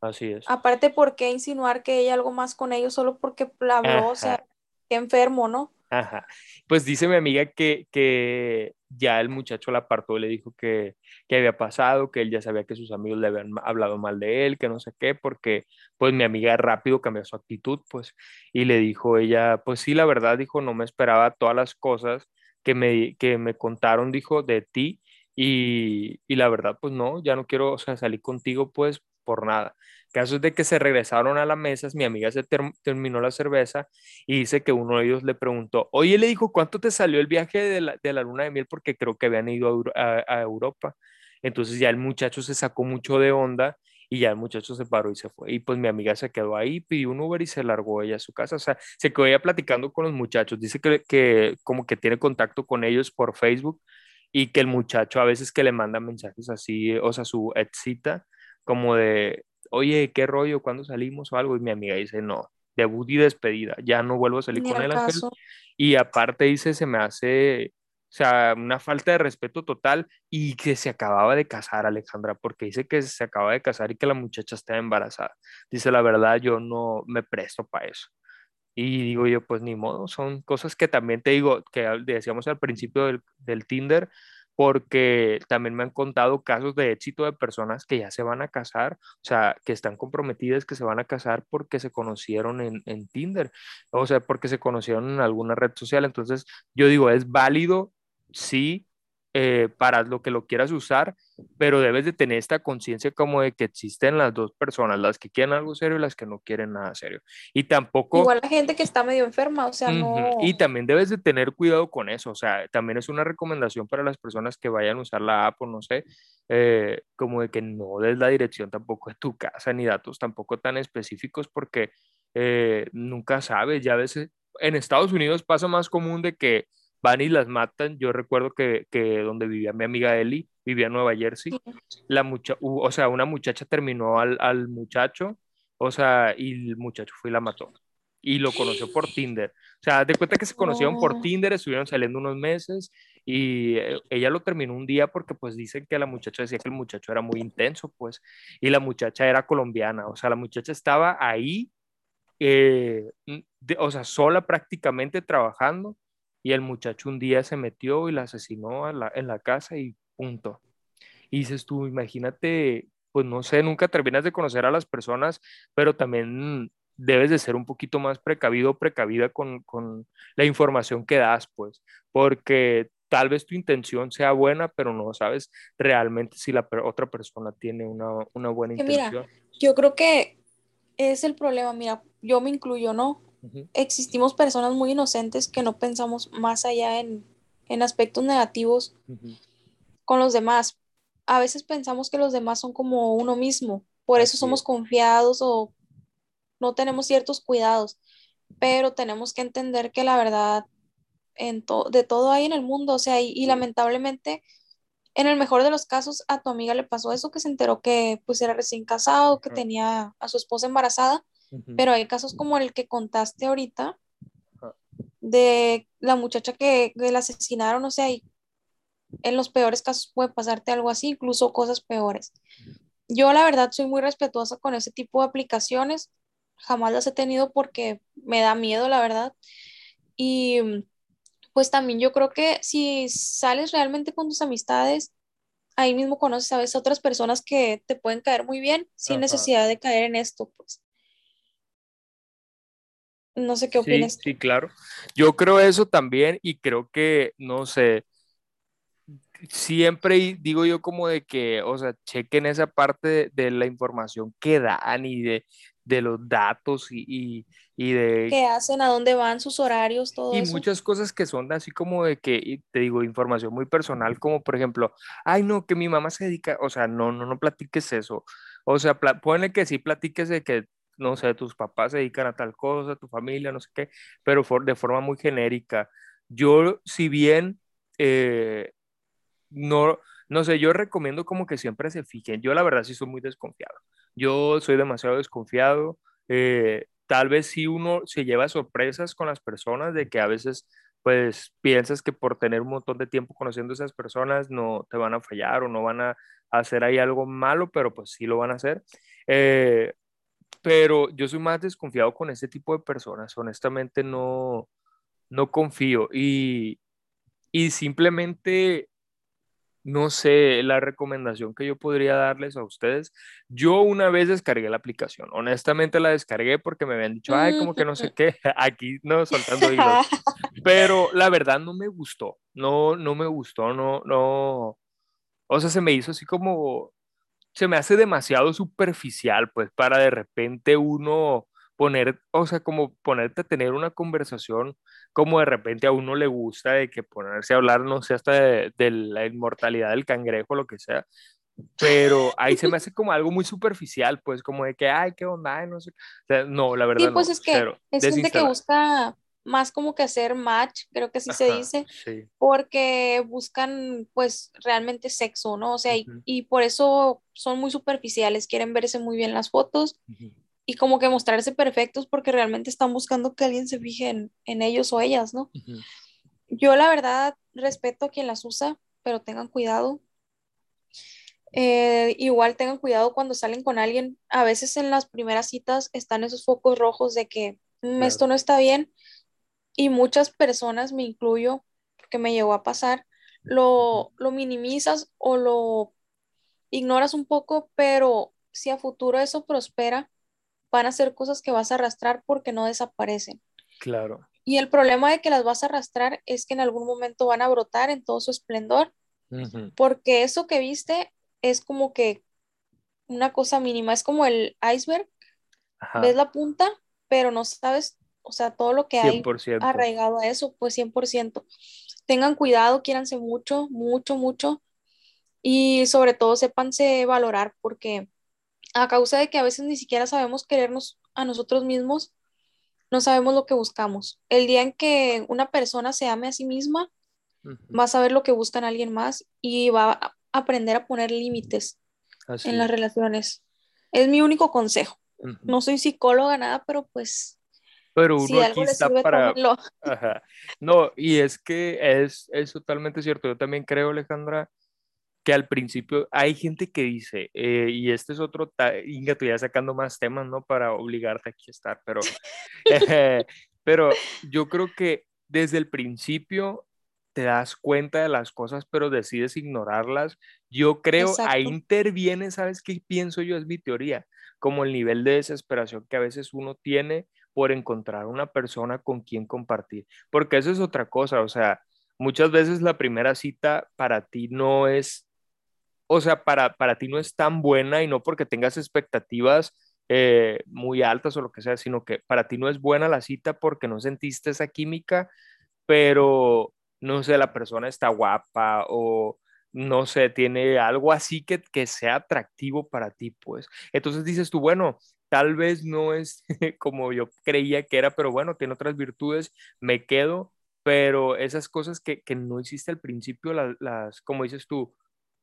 Speaker 1: Así es.
Speaker 2: Aparte, ¿por qué insinuar que ella algo más con ellos solo porque habló? O sea, qué enfermo, ¿no?
Speaker 1: Ajá. Pues dice mi amiga que, que ya el muchacho la apartó le dijo que, que, había pasado, que él ya sabía que sus amigos le habían hablado mal de él, que no sé qué, porque pues mi amiga rápido cambió su actitud, pues, y le dijo ella, pues sí, la verdad, dijo, no me esperaba todas las cosas que me, que me contaron, dijo, de ti, y, y la verdad, pues no, ya no quiero, o sea, salir contigo, pues, por nada. Caso es de que se regresaron a la mesa, mi amiga se terminó la cerveza y dice que uno de ellos le preguntó, oye, le dijo, ¿cuánto te salió el viaje de la, luna de miel? Porque creo que habían ido a, Europa. Entonces ya el muchacho se sacó mucho de onda y ya el muchacho se paró y se fue. Y pues mi amiga se quedó ahí, pidió un Uber y se largó ella a su casa. O sea, se quedó ella platicando con los muchachos. Dice que, que como que tiene contacto con ellos por Facebook y que el muchacho a veces que le manda mensajes así, o sea, su excita como de, oye, ¿qué rollo? ¿Cuándo salimos o algo? Y mi amiga dice, no, debut y despedida, ya no vuelvo a salir con él. Y aparte dice, se me hace, o sea, una falta de respeto total y que se acababa de casar Alejandra, porque dice que se acaba de casar y que la muchacha está embarazada. Dice, la verdad, yo no me presto para eso. Y digo yo, pues ni modo, son cosas que también te digo, que decíamos al principio del, del Tinder, porque también me han contado casos de éxito de personas que ya se van a casar, o sea, que están comprometidas, que se van a casar porque se conocieron en, en Tinder, o sea, porque se conocieron en alguna red social. Entonces, yo digo, es válido, sí, eh, para lo que lo quieras usar, pero debes de tener esta conciencia como de que existen las dos personas, las que quieren algo serio y las que no quieren nada serio. Y tampoco...
Speaker 2: Igual la gente que está medio enferma, o sea, no...
Speaker 1: Y también debes de tener cuidado con eso, o sea, también es una recomendación para las personas que vayan a usar la app o no sé, eh, como de que no des la dirección tampoco de tu casa ni datos tampoco tan específicos porque eh, nunca sabes, ya a veces en Estados Unidos pasa más común de que van y las matan. Yo recuerdo que, que donde vivía mi amiga Eli, vivía en Nueva Jersey, la mucha, o sea, una muchacha terminó al, al, muchacho, o sea, y el muchacho fue y la mató. Y lo conoció por *gasps* Tinder. O sea, de cuenta que se conocieron por Tinder, estuvieron saliendo unos meses y eh, ella lo terminó un día porque pues dicen que la muchacha decía que el muchacho era muy intenso, pues, y la muchacha era colombiana, o sea, la muchacha estaba ahí, eh, o sea, sola prácticamente trabajando y el muchacho un día se metió y la asesinó en la casa y punto. Y dices tú, imagínate, pues no sé, nunca terminas de conocer a las personas, pero también debes de ser un poquito más precavido o precavida con, la información que das, pues, porque tal vez tu intención sea buena, pero no sabes realmente si la otra persona tiene una, buena intención.
Speaker 2: yo creo que es el problema, mira, yo me incluyo, ¿no? Existimos personas muy inocentes que no pensamos más allá en, aspectos negativos con los demás. A veces pensamos que los demás son como uno mismo, por eso somos confiados o no tenemos ciertos cuidados, pero tenemos que entender que la verdad en de todo hay en el mundo, o sea, y, lamentablemente en el mejor de los casos, a tu amiga le pasó eso, que se enteró que pues era recién casado, que tenía a su esposa embarazada, pero hay casos como el que contaste ahorita, de la muchacha que, la asesinaron, o sea, y en los peores casos puede pasarte algo así, incluso cosas peores. Yo la verdad soy muy respetuosa con ese tipo de aplicaciones, jamás las he tenido porque me da miedo, la verdad. Y pues también yo creo que si sales realmente con tus amistades, ahí mismo conoces a veces otras personas que te pueden caer muy bien sin necesidad de caer en esto, pues. No sé qué opinas.
Speaker 1: Sí, sí, claro. Yo creo eso también y creo que, no sé, siempre digo yo como de que, o sea, chequen esa parte de, la información que dan y de, los datos y, de...
Speaker 2: ¿Qué hacen? ¿A dónde van sus horarios? Todo
Speaker 1: y muchas cosas que son así como de que, te digo, información muy personal, como por ejemplo, ay, no, que mi mamá se dedica, o sea, no, no, no platiques eso. O sea, ponle que sí platiques de que, no sé, tus papás se dedican a tal cosa, tu familia, no sé qué, pero de forma muy genérica. Yo, si bien... Eh, no, no sé, yo recomiendo como que siempre se fijen. Yo la verdad sí soy muy desconfiado. Yo soy demasiado desconfiado. Eh, tal vez si uno se lleva sorpresas con las personas de que a veces pues piensas que por tener un montón de tiempo conociendo a esas personas no te van a fallar o no van a hacer ahí algo malo, pero pues sí lo van a hacer. Eh, pero yo soy más desconfiado con ese tipo de personas. Honestamente no, no confío y, y simplemente no sé, la recomendación que yo podría darles a ustedes. Yo una vez descargué la aplicación, honestamente la descargué porque me habían dicho, ay, como que no sé qué, *laughs* aquí no soltando hilos. *laughs* Pero la verdad no me gustó, no, no me gustó, no, no. O sea, se me hizo así como, se me hace demasiado superficial, pues, para de repente uno poner, o sea, como ponerte a tener una conversación como de repente a uno le gusta de que ponerse a hablar, no sé, hasta de, la inmortalidad del cangrejo, lo que sea, pero ahí se me hace como algo muy superficial, pues como de que, ay, qué onda, no sé, o sea, no, la verdad.
Speaker 2: Sí, pues es que es gente que busca más como que hacer match, creo que así se dice, porque buscan pues realmente sexo, ¿no? O sea, y, por eso son muy superficiales, quieren verse muy bien las fotos y como que mostrarse perfectos porque realmente están buscando que alguien se fije en, ellos o ellas, ¿no? Yo la verdad respeto a quien las usa, pero tengan cuidado. Eh, igual tengan cuidado cuando salen con alguien. A veces en las primeras citas están esos focos rojos de que mm, esto no está bien y muchas personas, me incluyo, porque me llegó a pasar, lo, lo minimizas o lo ignoras un poco, pero si a futuro eso prospera, van a ser cosas que vas a arrastrar porque no desaparecen.
Speaker 1: Claro.
Speaker 2: Y el problema de que las vas a arrastrar es que en algún momento van a brotar en todo su esplendor, porque eso que viste es como que una cosa mínima, es como el iceberg, ves la punta, pero no sabes, o sea, todo lo que hay arraigado a eso, pues 100%. Tengan cuidado, quiéranse mucho, mucho, mucho, y sobre todo sépanse valorar, porque a causa de que a veces ni siquiera sabemos querernos a nosotros mismos, no sabemos lo que buscamos. El día en que una persona se ame a sí misma, va a saber lo que busca en alguien más y va a aprender a poner límites en las relaciones. Es mi único consejo. No soy psicóloga, nada, pero pues...
Speaker 1: Pero uno aquí está para... *laughs* No, y es que es, es totalmente cierto. Yo también creo, Alejandra, que al principio hay gente que dice, eh, y este es otro, Inga, tú ya sacando más temas, ¿no? Para obligarte aquí a estar, pero, *laughs* pero yo creo que desde el principio te das cuenta de las cosas, pero decides ignorarlas. Yo creo, ahí interviene, ¿sabes qué pienso yo? Es mi teoría, como el nivel de desesperación que a veces uno tiene por encontrar una persona con quien compartir, porque eso es otra cosa, o sea, muchas veces la primera cita para ti no es, o sea, para, para ti no es tan buena y no porque tengas expectativas eh, muy altas o lo que sea, sino que para ti no es buena la cita porque no sentiste esa química, pero no sé, la persona está guapa o no sé, tiene algo así que, que sea atractivo para ti, pues. Entonces dices tú, bueno, tal vez no es *laughs* como yo creía que era, pero bueno, tiene otras virtudes, me quedo, pero esas cosas que, que no hiciste al principio, las, como dices tú,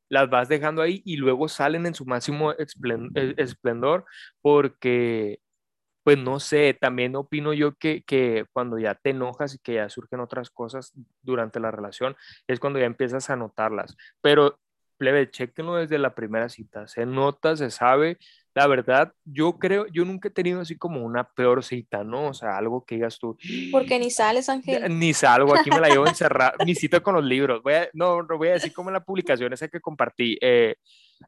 Speaker 1: las vas dejando ahí y luego salen en su máximo e, esplendor porque, pues no sé, también opino yo que, que, cuando ya te enojas y que ya surgen otras cosas durante la relación, es cuando ya empiezas a notarlas. Pero, plebe, chequenlo desde la primera cita, se nota, se sabe, la verdad, yo creo, yo nunca he tenido así como una peor cita, ¿no? O sea, algo que digas tú.
Speaker 2: Porque ni sales, Ángel.
Speaker 1: Ni salgo, aquí me la llevo encerrada. *laughs* mi cita con los libros. Voy a, no, no voy a decir como en la publicación esa que compartí. Eh,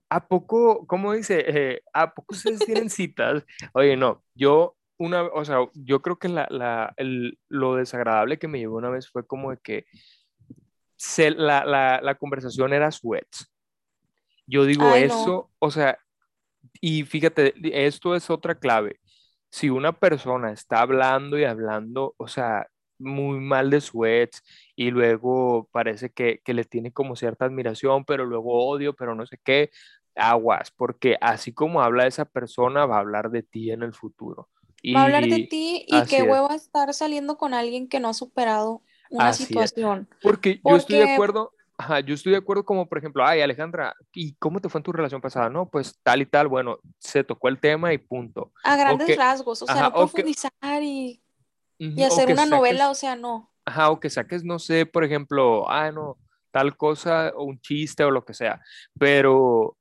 Speaker 1: ¿A poco, cómo dice? Eh, ¿A poco ustedes tienen citas? Oye, no, yo una, o sea, yo creo que la, la, el, lo desagradable que me llevó una vez fue como de que se, la, la, la conversación era sweats. Yo digo eso, o sea, y fíjate, esto es otra clave. Si una persona está hablando y hablando, o sea, muy mal de su ex y luego parece que, que le tiene como cierta admiración, pero luego odio, pero no sé qué, aguas, porque así como habla esa persona, va a hablar de ti en el futuro.
Speaker 2: va a hablar de ti y qué huevo estar saliendo con alguien que no ha superado una situación.
Speaker 1: Porque, porque, yo estoy de acuerdo, Ajá, yo estoy de acuerdo como, por ejemplo, ay, Alejandra, ¿y cómo te fue en tu relación pasada? No, pues tal y tal, bueno, se tocó el tema y punto.
Speaker 2: A grandes rasgos, o sea, no profundizar y, y, hacer una novela, o sea, no.
Speaker 1: Ajá, o que saques, no sé, por ejemplo, ah, no, tal cosa, o un chiste o lo que sea, pero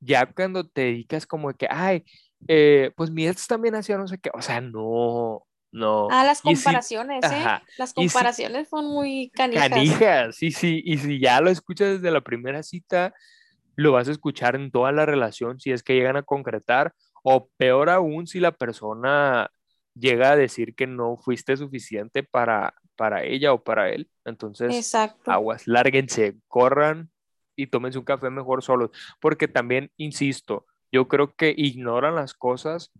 Speaker 1: ya cuando te dedicas como de que, ay, eh, pues mi ex también hacía no sé qué, o sea, no, no.
Speaker 2: Ah, las comparaciones, ¿eh? Las comparaciones son muy canijas.
Speaker 1: Canijas, sí, sí. Y si ya lo escuchas desde la primera cita, lo vas a escuchar en toda la relación si es que llegan a concretar. O peor aún, si la persona llega a decir que no fuiste suficiente para, para ella o para él. Entonces, aguas, lárguense, corran y tómense un café mejor solos. Porque también, insisto, yo creo que ignoran las cosas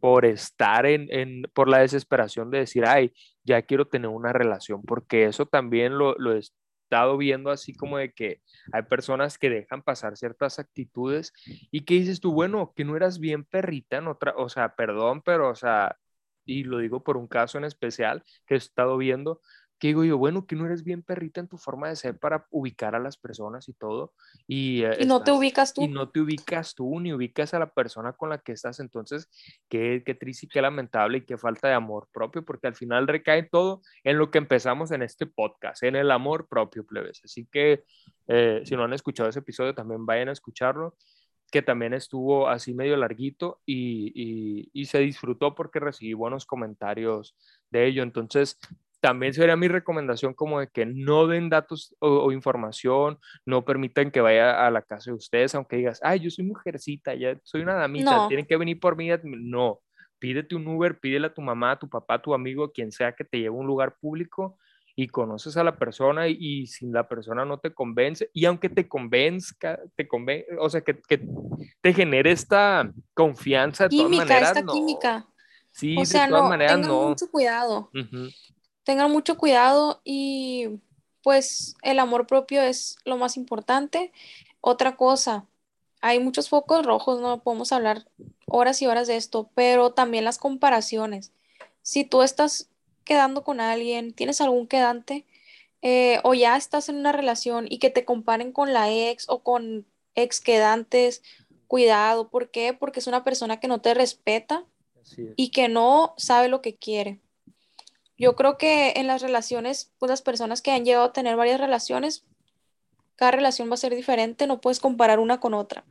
Speaker 1: por estar en, por la desesperación de decir, ay, ya quiero tener una relación, porque eso también lo, lo he estado viendo así como de que hay personas que dejan pasar ciertas actitudes y que dices tú, bueno, que no eras bien perrita en otra, o sea, perdón, pero, o sea, y lo digo por un caso en especial que he estado viendo, que digo yo, bueno, que no eres bien perrita en tu forma de ser para ubicar a las personas y todo. Y,
Speaker 2: eh, no te ubicas tú.
Speaker 1: Y no te ubicas tú, ni ubicas a la persona con la que estás. Entonces, qué, qué triste y qué lamentable y qué falta de amor propio, porque al final recae todo en lo que empezamos en este podcast, en el amor propio, plebes. Así que, eh, si no han escuchado ese episodio, también vayan a escucharlo que también estuvo así medio larguito y, y, y, se disfrutó porque recibí buenos comentarios de ello. Entonces, también sería mi recomendación como de que no den datos o, información, no permitan que vaya a la casa de ustedes, aunque digas, ay, yo soy mujercita, ya soy una damita, tienen que venir por mí. No, pídete un Uber, pídele a tu mamá, a tu papá, a tu amigo, quien sea que te lleve a un lugar público y conoces a la persona y, si la persona no te convence, y aunque te convenzca, te conven o sea, que, que, te genere esta confianza de
Speaker 2: química,
Speaker 1: todas maneras,
Speaker 2: esta
Speaker 1: no.
Speaker 2: química.
Speaker 1: Sí, de todas no, maneras, no.
Speaker 2: mucho cuidado tengan mucho cuidado y pues el amor propio es lo más importante. Otra cosa, hay muchos focos rojos, no podemos hablar horas y horas de esto, pero también las comparaciones. Si tú estás quedando con alguien, tienes algún quedante, eh, o ya estás en una relación y que te comparen con la ex o con ex quedantes, cuidado. ¿Por qué? Porque es una persona que no te respeta y que no sabe lo que quiere. Yo creo que en las relaciones, pues las personas que han llegado a tener varias relaciones, cada relación va a ser diferente, no puedes comparar una con otra,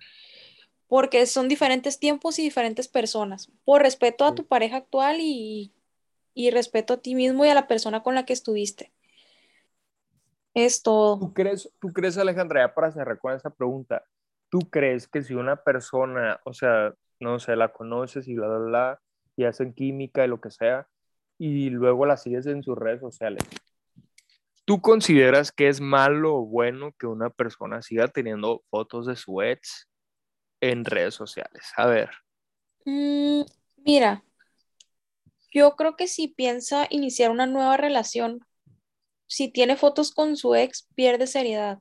Speaker 2: porque son diferentes tiempos y diferentes personas. Por respeto a tu pareja actual y y respeto a ti mismo y a la persona con la que estuviste. Es todo.
Speaker 1: ¿Tú crees, tú crees Alejandra, para cerrar con esa pregunta, ¿tú crees que si una persona, o sea, no sé, la conoces y bla, bla, bla, y hacen química y lo que sea, y luego la sigues en sus redes sociales, ¿tú consideras que es malo o bueno que una persona siga teniendo fotos de su ex en redes sociales? A ver.
Speaker 2: Mm, mira, yo creo que si piensa iniciar una nueva relación, si tiene fotos con su ex, pierde seriedad.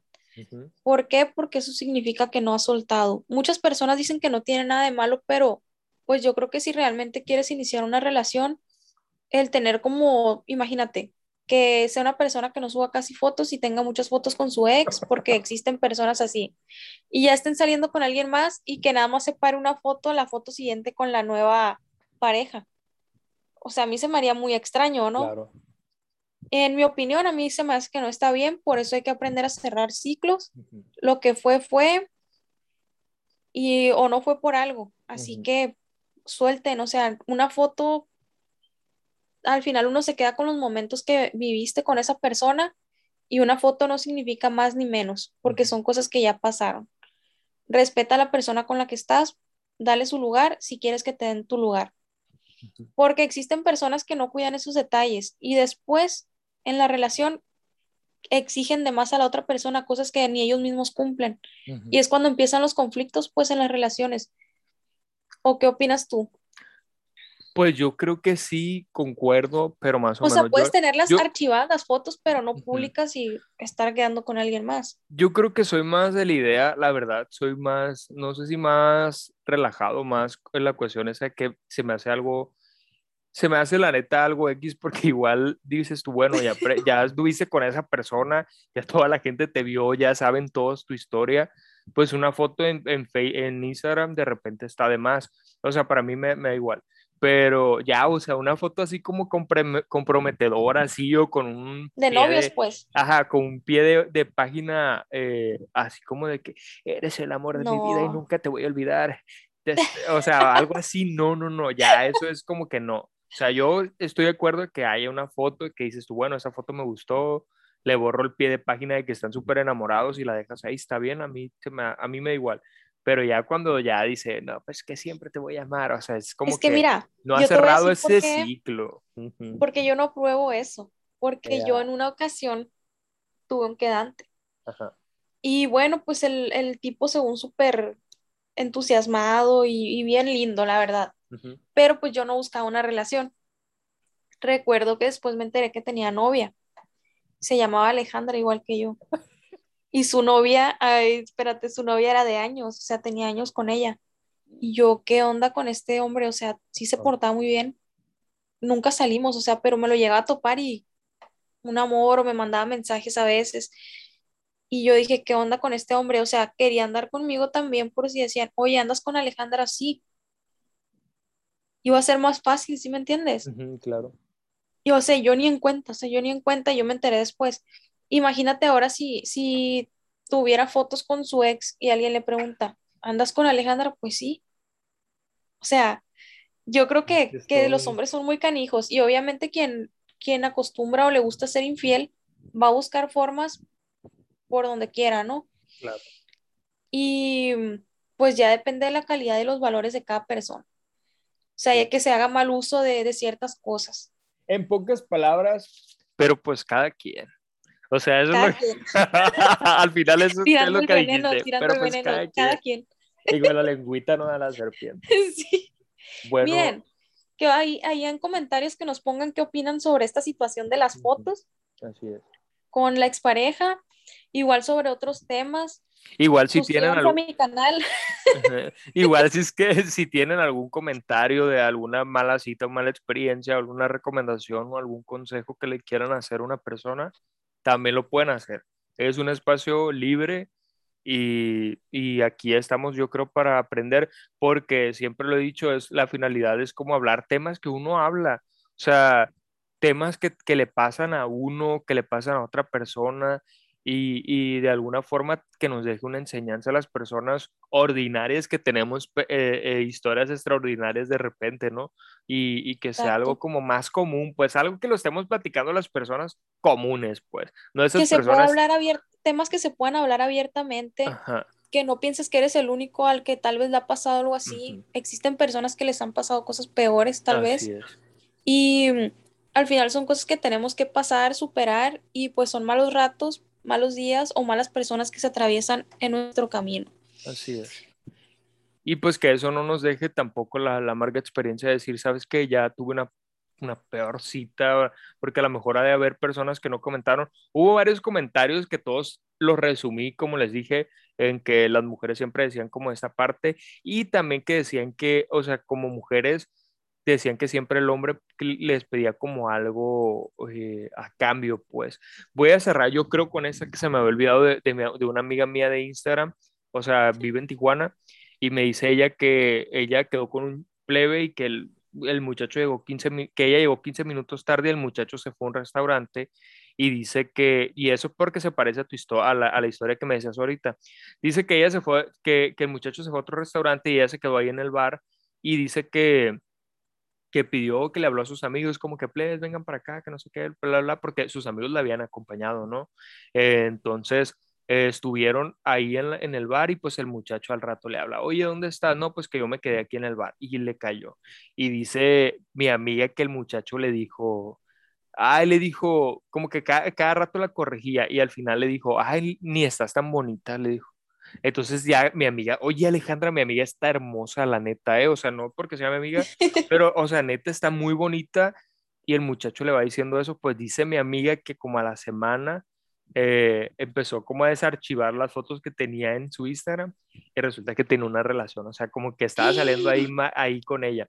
Speaker 2: ¿Por qué? Porque eso significa que no ha soltado. Muchas personas dicen que no tiene nada de malo, pero pues yo creo que si realmente quieres iniciar una relación, el tener como, imagínate, que sea una persona que no suba casi fotos y tenga muchas fotos con su ex, porque existen personas así, y ya estén saliendo con alguien más y que nada más se pare una foto, la foto siguiente con la nueva pareja. O sea, a mí se me haría muy extraño, ¿no? Claro. En mi opinión, a mí se me hace que no está bien, por eso hay que aprender a cerrar ciclos. Lo que fue, fue, y o no fue por algo. Así que suelten, o sea, una foto, al final uno se queda con los momentos que viviste con esa persona y una foto no significa más ni menos, porque son cosas que ya pasaron. Respeta a la persona con la que estás, dale su lugar si quieres que te den tu lugar. Porque existen personas que no cuidan esos detalles y después en la relación exigen de más a la otra persona cosas que ni ellos mismos cumplen. Y es cuando empiezan los conflictos, pues, en las relaciones. ¿O qué opinas tú?
Speaker 1: Pues yo creo que sí, concuerdo, pero más o, menos.
Speaker 2: O sea, puedes tenerlas archivadas, fotos, pero no públicas y estar quedando con alguien más.
Speaker 1: Yo creo que soy más de la idea, la verdad, soy más, no sé si más relajado, más en la cuestión esa que se me hace algo se me hace la neta algo X porque igual dices tú, bueno, ya, ya *laughs* estuviste con esa persona, ya toda la gente te vio, ya saben todos tu historia, pues una foto en, en, en Instagram de repente está de más. O sea, para mí me, me, da igual. Pero ya, o sea, una foto así como comprometedora, así o con un...
Speaker 2: De novios, pues.
Speaker 1: Ajá, con un pie de, de página, eh, así como de que eres el amor de mi vida y nunca te voy a olvidar. *laughs* O sea, algo así, no, no, no, ya, eso es como que no. O sea, yo estoy de acuerdo que haya una foto que dices tú, bueno, esa foto me gustó, le borro el pie de página de que están súper enamorados y la dejas ahí, está bien, a mí, a mí me da igual. Pero ya cuando ya dice, no, pues que siempre te voy a amar, o sea, es como
Speaker 2: que, mira,
Speaker 1: no ha cerrado ese ciclo.
Speaker 2: Porque yo no pruebo eso, porque yo en una ocasión tuve un quedante. Y bueno, pues el, el tipo según súper entusiasmado y, bien lindo, la verdad pero pues yo no buscaba una relación. Recuerdo que después me enteré que tenía novia. Se llamaba Alejandra igual que yo. Y su novia, ay, espérate, su novia era de años, o sea, tenía años con ella. Y yo, ¿qué onda con este hombre? O sea, sí se portaba muy bien. Nunca salimos, o sea, pero me lo llegaba a topar y un amor o me mandaba mensajes a veces. Y yo dije, ¿qué onda con este hombre? O sea, quería andar conmigo también por si decían, oye, andas con Alejandra, sí, iba a ser más fácil, ¿sí me entiendes?
Speaker 1: claro.
Speaker 2: Yo sé, yo ni en cuenta, o sea, yo ni en cuenta, yo me enteré después. Imagínate ahora si, si tuviera fotos con su ex y alguien le pregunta, ¿andas con Alejandra? Pues sí. O sea, yo creo que, que los hombres son muy canijos y obviamente quien, quien acostumbra o le gusta ser infiel va a buscar formas por donde quiera, ¿no? Claro. Y pues ya depende de la calidad y los valores de cada persona. O sea, ya que se haga mal uso de, ciertas cosas.
Speaker 1: En pocas palabras, pero pues cada quien. O sea, eso es lo que... *laughs* al final eso es lo que veneno, dijiste. Pero pues cada, quien. Igual la *laughs* lengüita no da la serpiente.
Speaker 2: sí. Bueno. Bien, que hay, hay en comentarios que nos pongan qué opinan sobre esta situación de las fotos.
Speaker 1: Así es.
Speaker 2: Con la expareja, igual sobre otros temas.
Speaker 1: Igual si tienen
Speaker 2: algún... mi canal. *laughs*
Speaker 1: Igual si es que si tienen algún comentario de alguna mala cita o mala experiencia, alguna recomendación o algún consejo que le quieran hacer a una persona, también lo pueden hacer. Es un espacio libre y, y, aquí estamos yo creo para aprender porque siempre lo he dicho, es la finalidad es como hablar temas que uno habla, o sea, temas que, que le pasan a uno, que le pasan a otra persona y, y, de alguna forma que nos deje una enseñanza a las personas ordinarias que tenemos eh, eh, historias extraordinarias de repente, ¿no? Y, y que sea algo como más común, pues algo que lo estemos platicando a las personas comunes, pues. No esas
Speaker 2: que se
Speaker 1: personas...
Speaker 2: pueda hablar temas que se puedan hablar abiertamente. Que no pienses que eres el único al que tal vez le ha pasado algo así. Existen personas que les han pasado cosas peores, tal vez. Y mm, al final son cosas que tenemos que pasar, superar y pues son malos ratos, malos días o malas personas que se atraviesan en nuestro camino.
Speaker 1: Así es. Y pues que eso no nos deje tampoco la, la amarga experiencia de decir, sabes que ya tuve una, una peor cita, porque a lo mejor ha de haber personas que no comentaron. Hubo varios comentarios que todos los resumí, como les dije, en que las mujeres siempre decían como esta parte y también que decían que, o sea, como mujeres decían que siempre el hombre les pedía como algo eh, a cambio, pues. Voy a cerrar, yo creo, con esta que se me había olvidado de, de, una amiga mía de Instagram, o sea, vive en Tijuana, y me dice ella que ella quedó con un plebe y que el, el muchacho llegó 15, que ella llegó 15 minutos tarde y el muchacho se fue a un restaurante y dice que, y eso porque se parece a tu historia, a la, a la, historia que me decías ahorita, dice que ella se fue, que, que el muchacho se fue a otro restaurante y ella se quedó ahí en el bar y dice que, que pidió, que le habló a sus amigos, como que, please, vengan para acá, que no sé qué, bla, bla, porque sus amigos la habían acompañado, ¿no? Entonces, estuvieron ahí en, en, el bar y pues el muchacho al rato le habla, oye, ¿dónde estás? No, pues que yo me quedé aquí en el bar y le cayó. Y dice mi amiga que el muchacho le dijo, ay, le dijo, como que cada, cada rato la corregía y al final le dijo, ay, ni estás tan bonita, le dijo. Entonces ya mi amiga, oye Alejandra, mi amiga está hermosa, la neta, ¿eh? O sea, no porque sea mi amiga, *laughs* pero, o sea, neta está muy bonita y el muchacho le va diciendo eso, pues dice mi amiga que como a la semana eh, empezó como a desarchivar las fotos que tenía en su Instagram y resulta que tenía una relación, o sea, como que estaba saliendo ahí, *gasps* ahí con ella.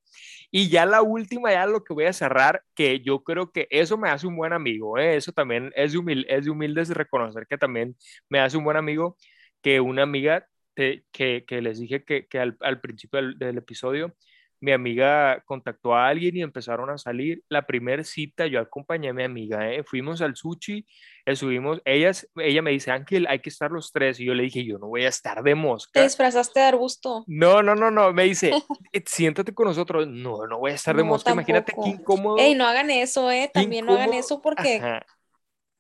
Speaker 1: Y ya la última, ya lo que voy a cerrar, que yo creo que eso me hace un buen amigo, ¿eh? eso también es de, humilde, es de humildes reconocer que también me hace un buen amigo, que una amiga que, que, les dije que, que al, al, principio del, del, episodio, mi amiga contactó a alguien y empezaron a salir. La primera cita yo acompañé a mi amiga, ¿eh? fuimos al sushi, subimos, ella, ella me dice, Ángel, hay que estar los tres. Y yo le dije, yo no voy a estar de mosca.
Speaker 2: ¿Te disfrazaste de arbusto?
Speaker 1: No, no, no, no, me dice, *laughs* eh, siéntate con nosotros. No, no voy a estar de mosca. Imagínate qué incómodo.
Speaker 2: Ey, no hagan eso, ¿eh? También no hagan eso porque...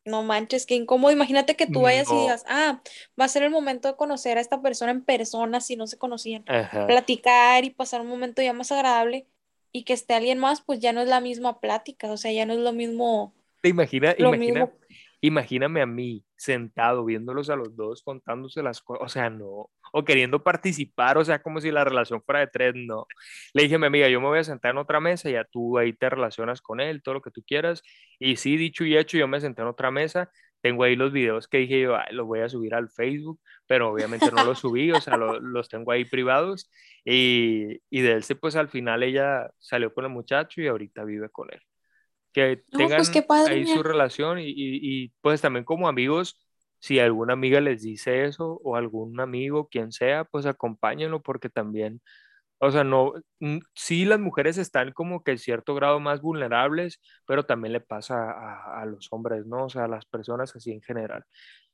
Speaker 2: No manches, qué incómodo. Imagínate que tú vayas y digas, ah, va a ser el momento de conocer a esta persona en persona si no se conocían. Platicar y pasar un momento ya más agradable y que esté alguien más, pues ya no es la misma plática, o sea, ya no es lo mismo.
Speaker 1: ¿Te imaginas? Imagina, Imagíname a mí sentado viéndolos a los dos contándose las cosas, o sea, no, o queriendo participar, o sea, como si la relación fuera de tres, no. Le dije a mi amiga, yo me voy a sentar en otra mesa, ya tú ahí te relacionas con él, todo lo que tú quieras. Y sí, dicho y hecho, yo me senté en otra mesa, tengo ahí los videos que dije yo, los voy a subir al Facebook, pero obviamente no los subí, o sea, los tengo ahí privados. Y, y de él, pues al final ella salió con el muchacho y ahorita vive con él que pues, tengan ahí su relación y, y, pues también como amigos, si alguna amiga les dice eso o algún amigo, quien sea, pues acompáñenlo porque también, o sea, no, sí las mujeres están como que en cierto grado más vulnerables, pero también le pasa a, a los hombres, ¿no? O sea, a las personas así en general.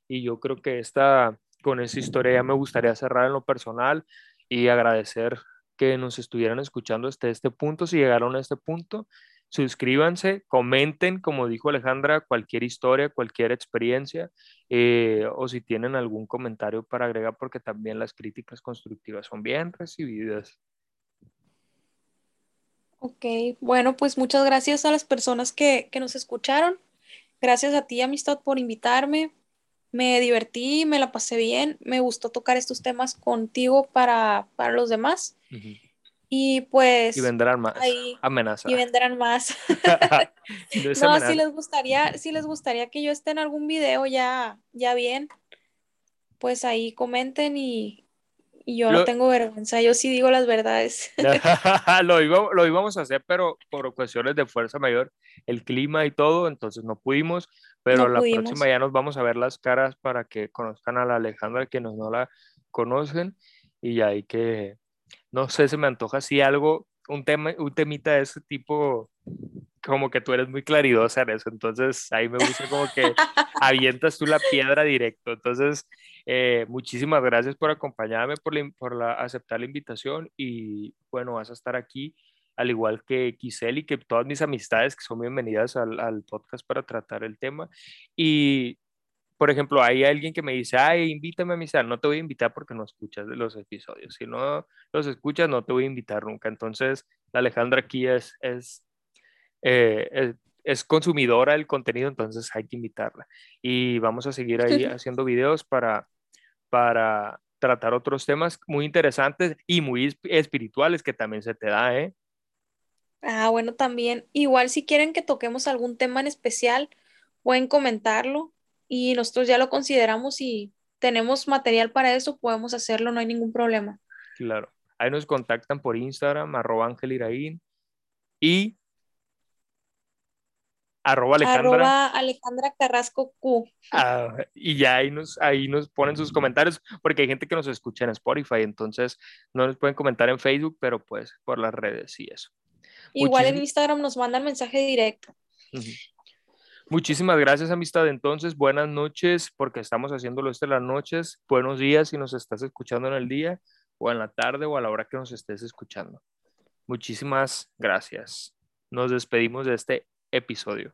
Speaker 1: Y yo creo que esta, con esa historia ya me gustaría cerrar en lo personal y agradecer que nos estuvieran escuchando hasta este punto, si llegaron a este punto suscríbanse, comenten, como dijo Alejandra, cualquier historia, cualquier experiencia, eh, o si tienen algún comentario para agregar, porque también las críticas constructivas son bien recibidas.
Speaker 2: Ok, bueno, pues muchas gracias a las personas que, que nos escucharon. Gracias a ti, Amistad, por invitarme. Me divertí, me la pasé bien. Me gustó tocar estos temas contigo para, para los demás. Y pues.
Speaker 1: Y vendrán más. amenaza.
Speaker 2: Y vendrán más. *laughs* *laughs* no, si les gustaría, si les gustaría que yo esté en algún video ya, ya bien, pues ahí comenten y, yo no tengo vergüenza, yo sí digo las verdades. *laughs*
Speaker 1: lo, íbamos, lo íbamos a hacer, pero por cuestiones de fuerza mayor, el clima y todo, entonces no pudimos, pero la próxima ya nos vamos a ver las caras para que conozcan a la Alejandra, que no la conocen, y hay que no sé, se me antoja así algo, un, tema, un temita de ese tipo como que tú eres muy claridosa en eso, entonces ahí me gusta como que *laughs* avientas tú la piedra directo. Entonces, eh, muchísimas gracias por acompañarme, por, por la, aceptar la invitación y bueno, vas a estar aquí al igual que Giselle y que todas mis amistades que son bienvenidas al, al podcast para tratar el tema. Y por ejemplo, hay alguien que me dice, ay, invítame a misa, no te voy a invitar porque no escuchas los episodios, si no los escuchas no te voy a invitar nunca. Entonces, la Alejandra aquí es, es, eh, es, consumidora del contenido, entonces hay que invitarla. Y vamos a seguir ahí *laughs* haciendo videos para, para tratar otros temas muy interesantes y muy espirituales que también se te da, ¿eh?
Speaker 2: Ah, bueno, también. Igual si quieren que toquemos algún tema en especial, pueden comentarlo y nosotros ya lo consideramos y tenemos material para eso, podemos hacerlo, no hay ningún problema.
Speaker 1: Claro. Ahí nos contactan por Instagram, arroba Ángel y
Speaker 2: arroba Alejandra. Alejandra Carrasco Q.
Speaker 1: Ah, y ya ahí nos, ahí nos ponen sus comentarios, porque hay gente que nos escucha en Spotify, entonces no nos pueden comentar en Facebook, pero pues por las redes y eso.
Speaker 2: Igual en Instagram nos mandan mensaje directo.
Speaker 1: Muchísimas gracias, amistad. Entonces, buenas noches, porque estamos haciéndolo este las noches. Buenos días si nos estás escuchando en el día, o en la tarde, o a la hora que nos estés escuchando. Muchísimas gracias. Nos despedimos de este episodio.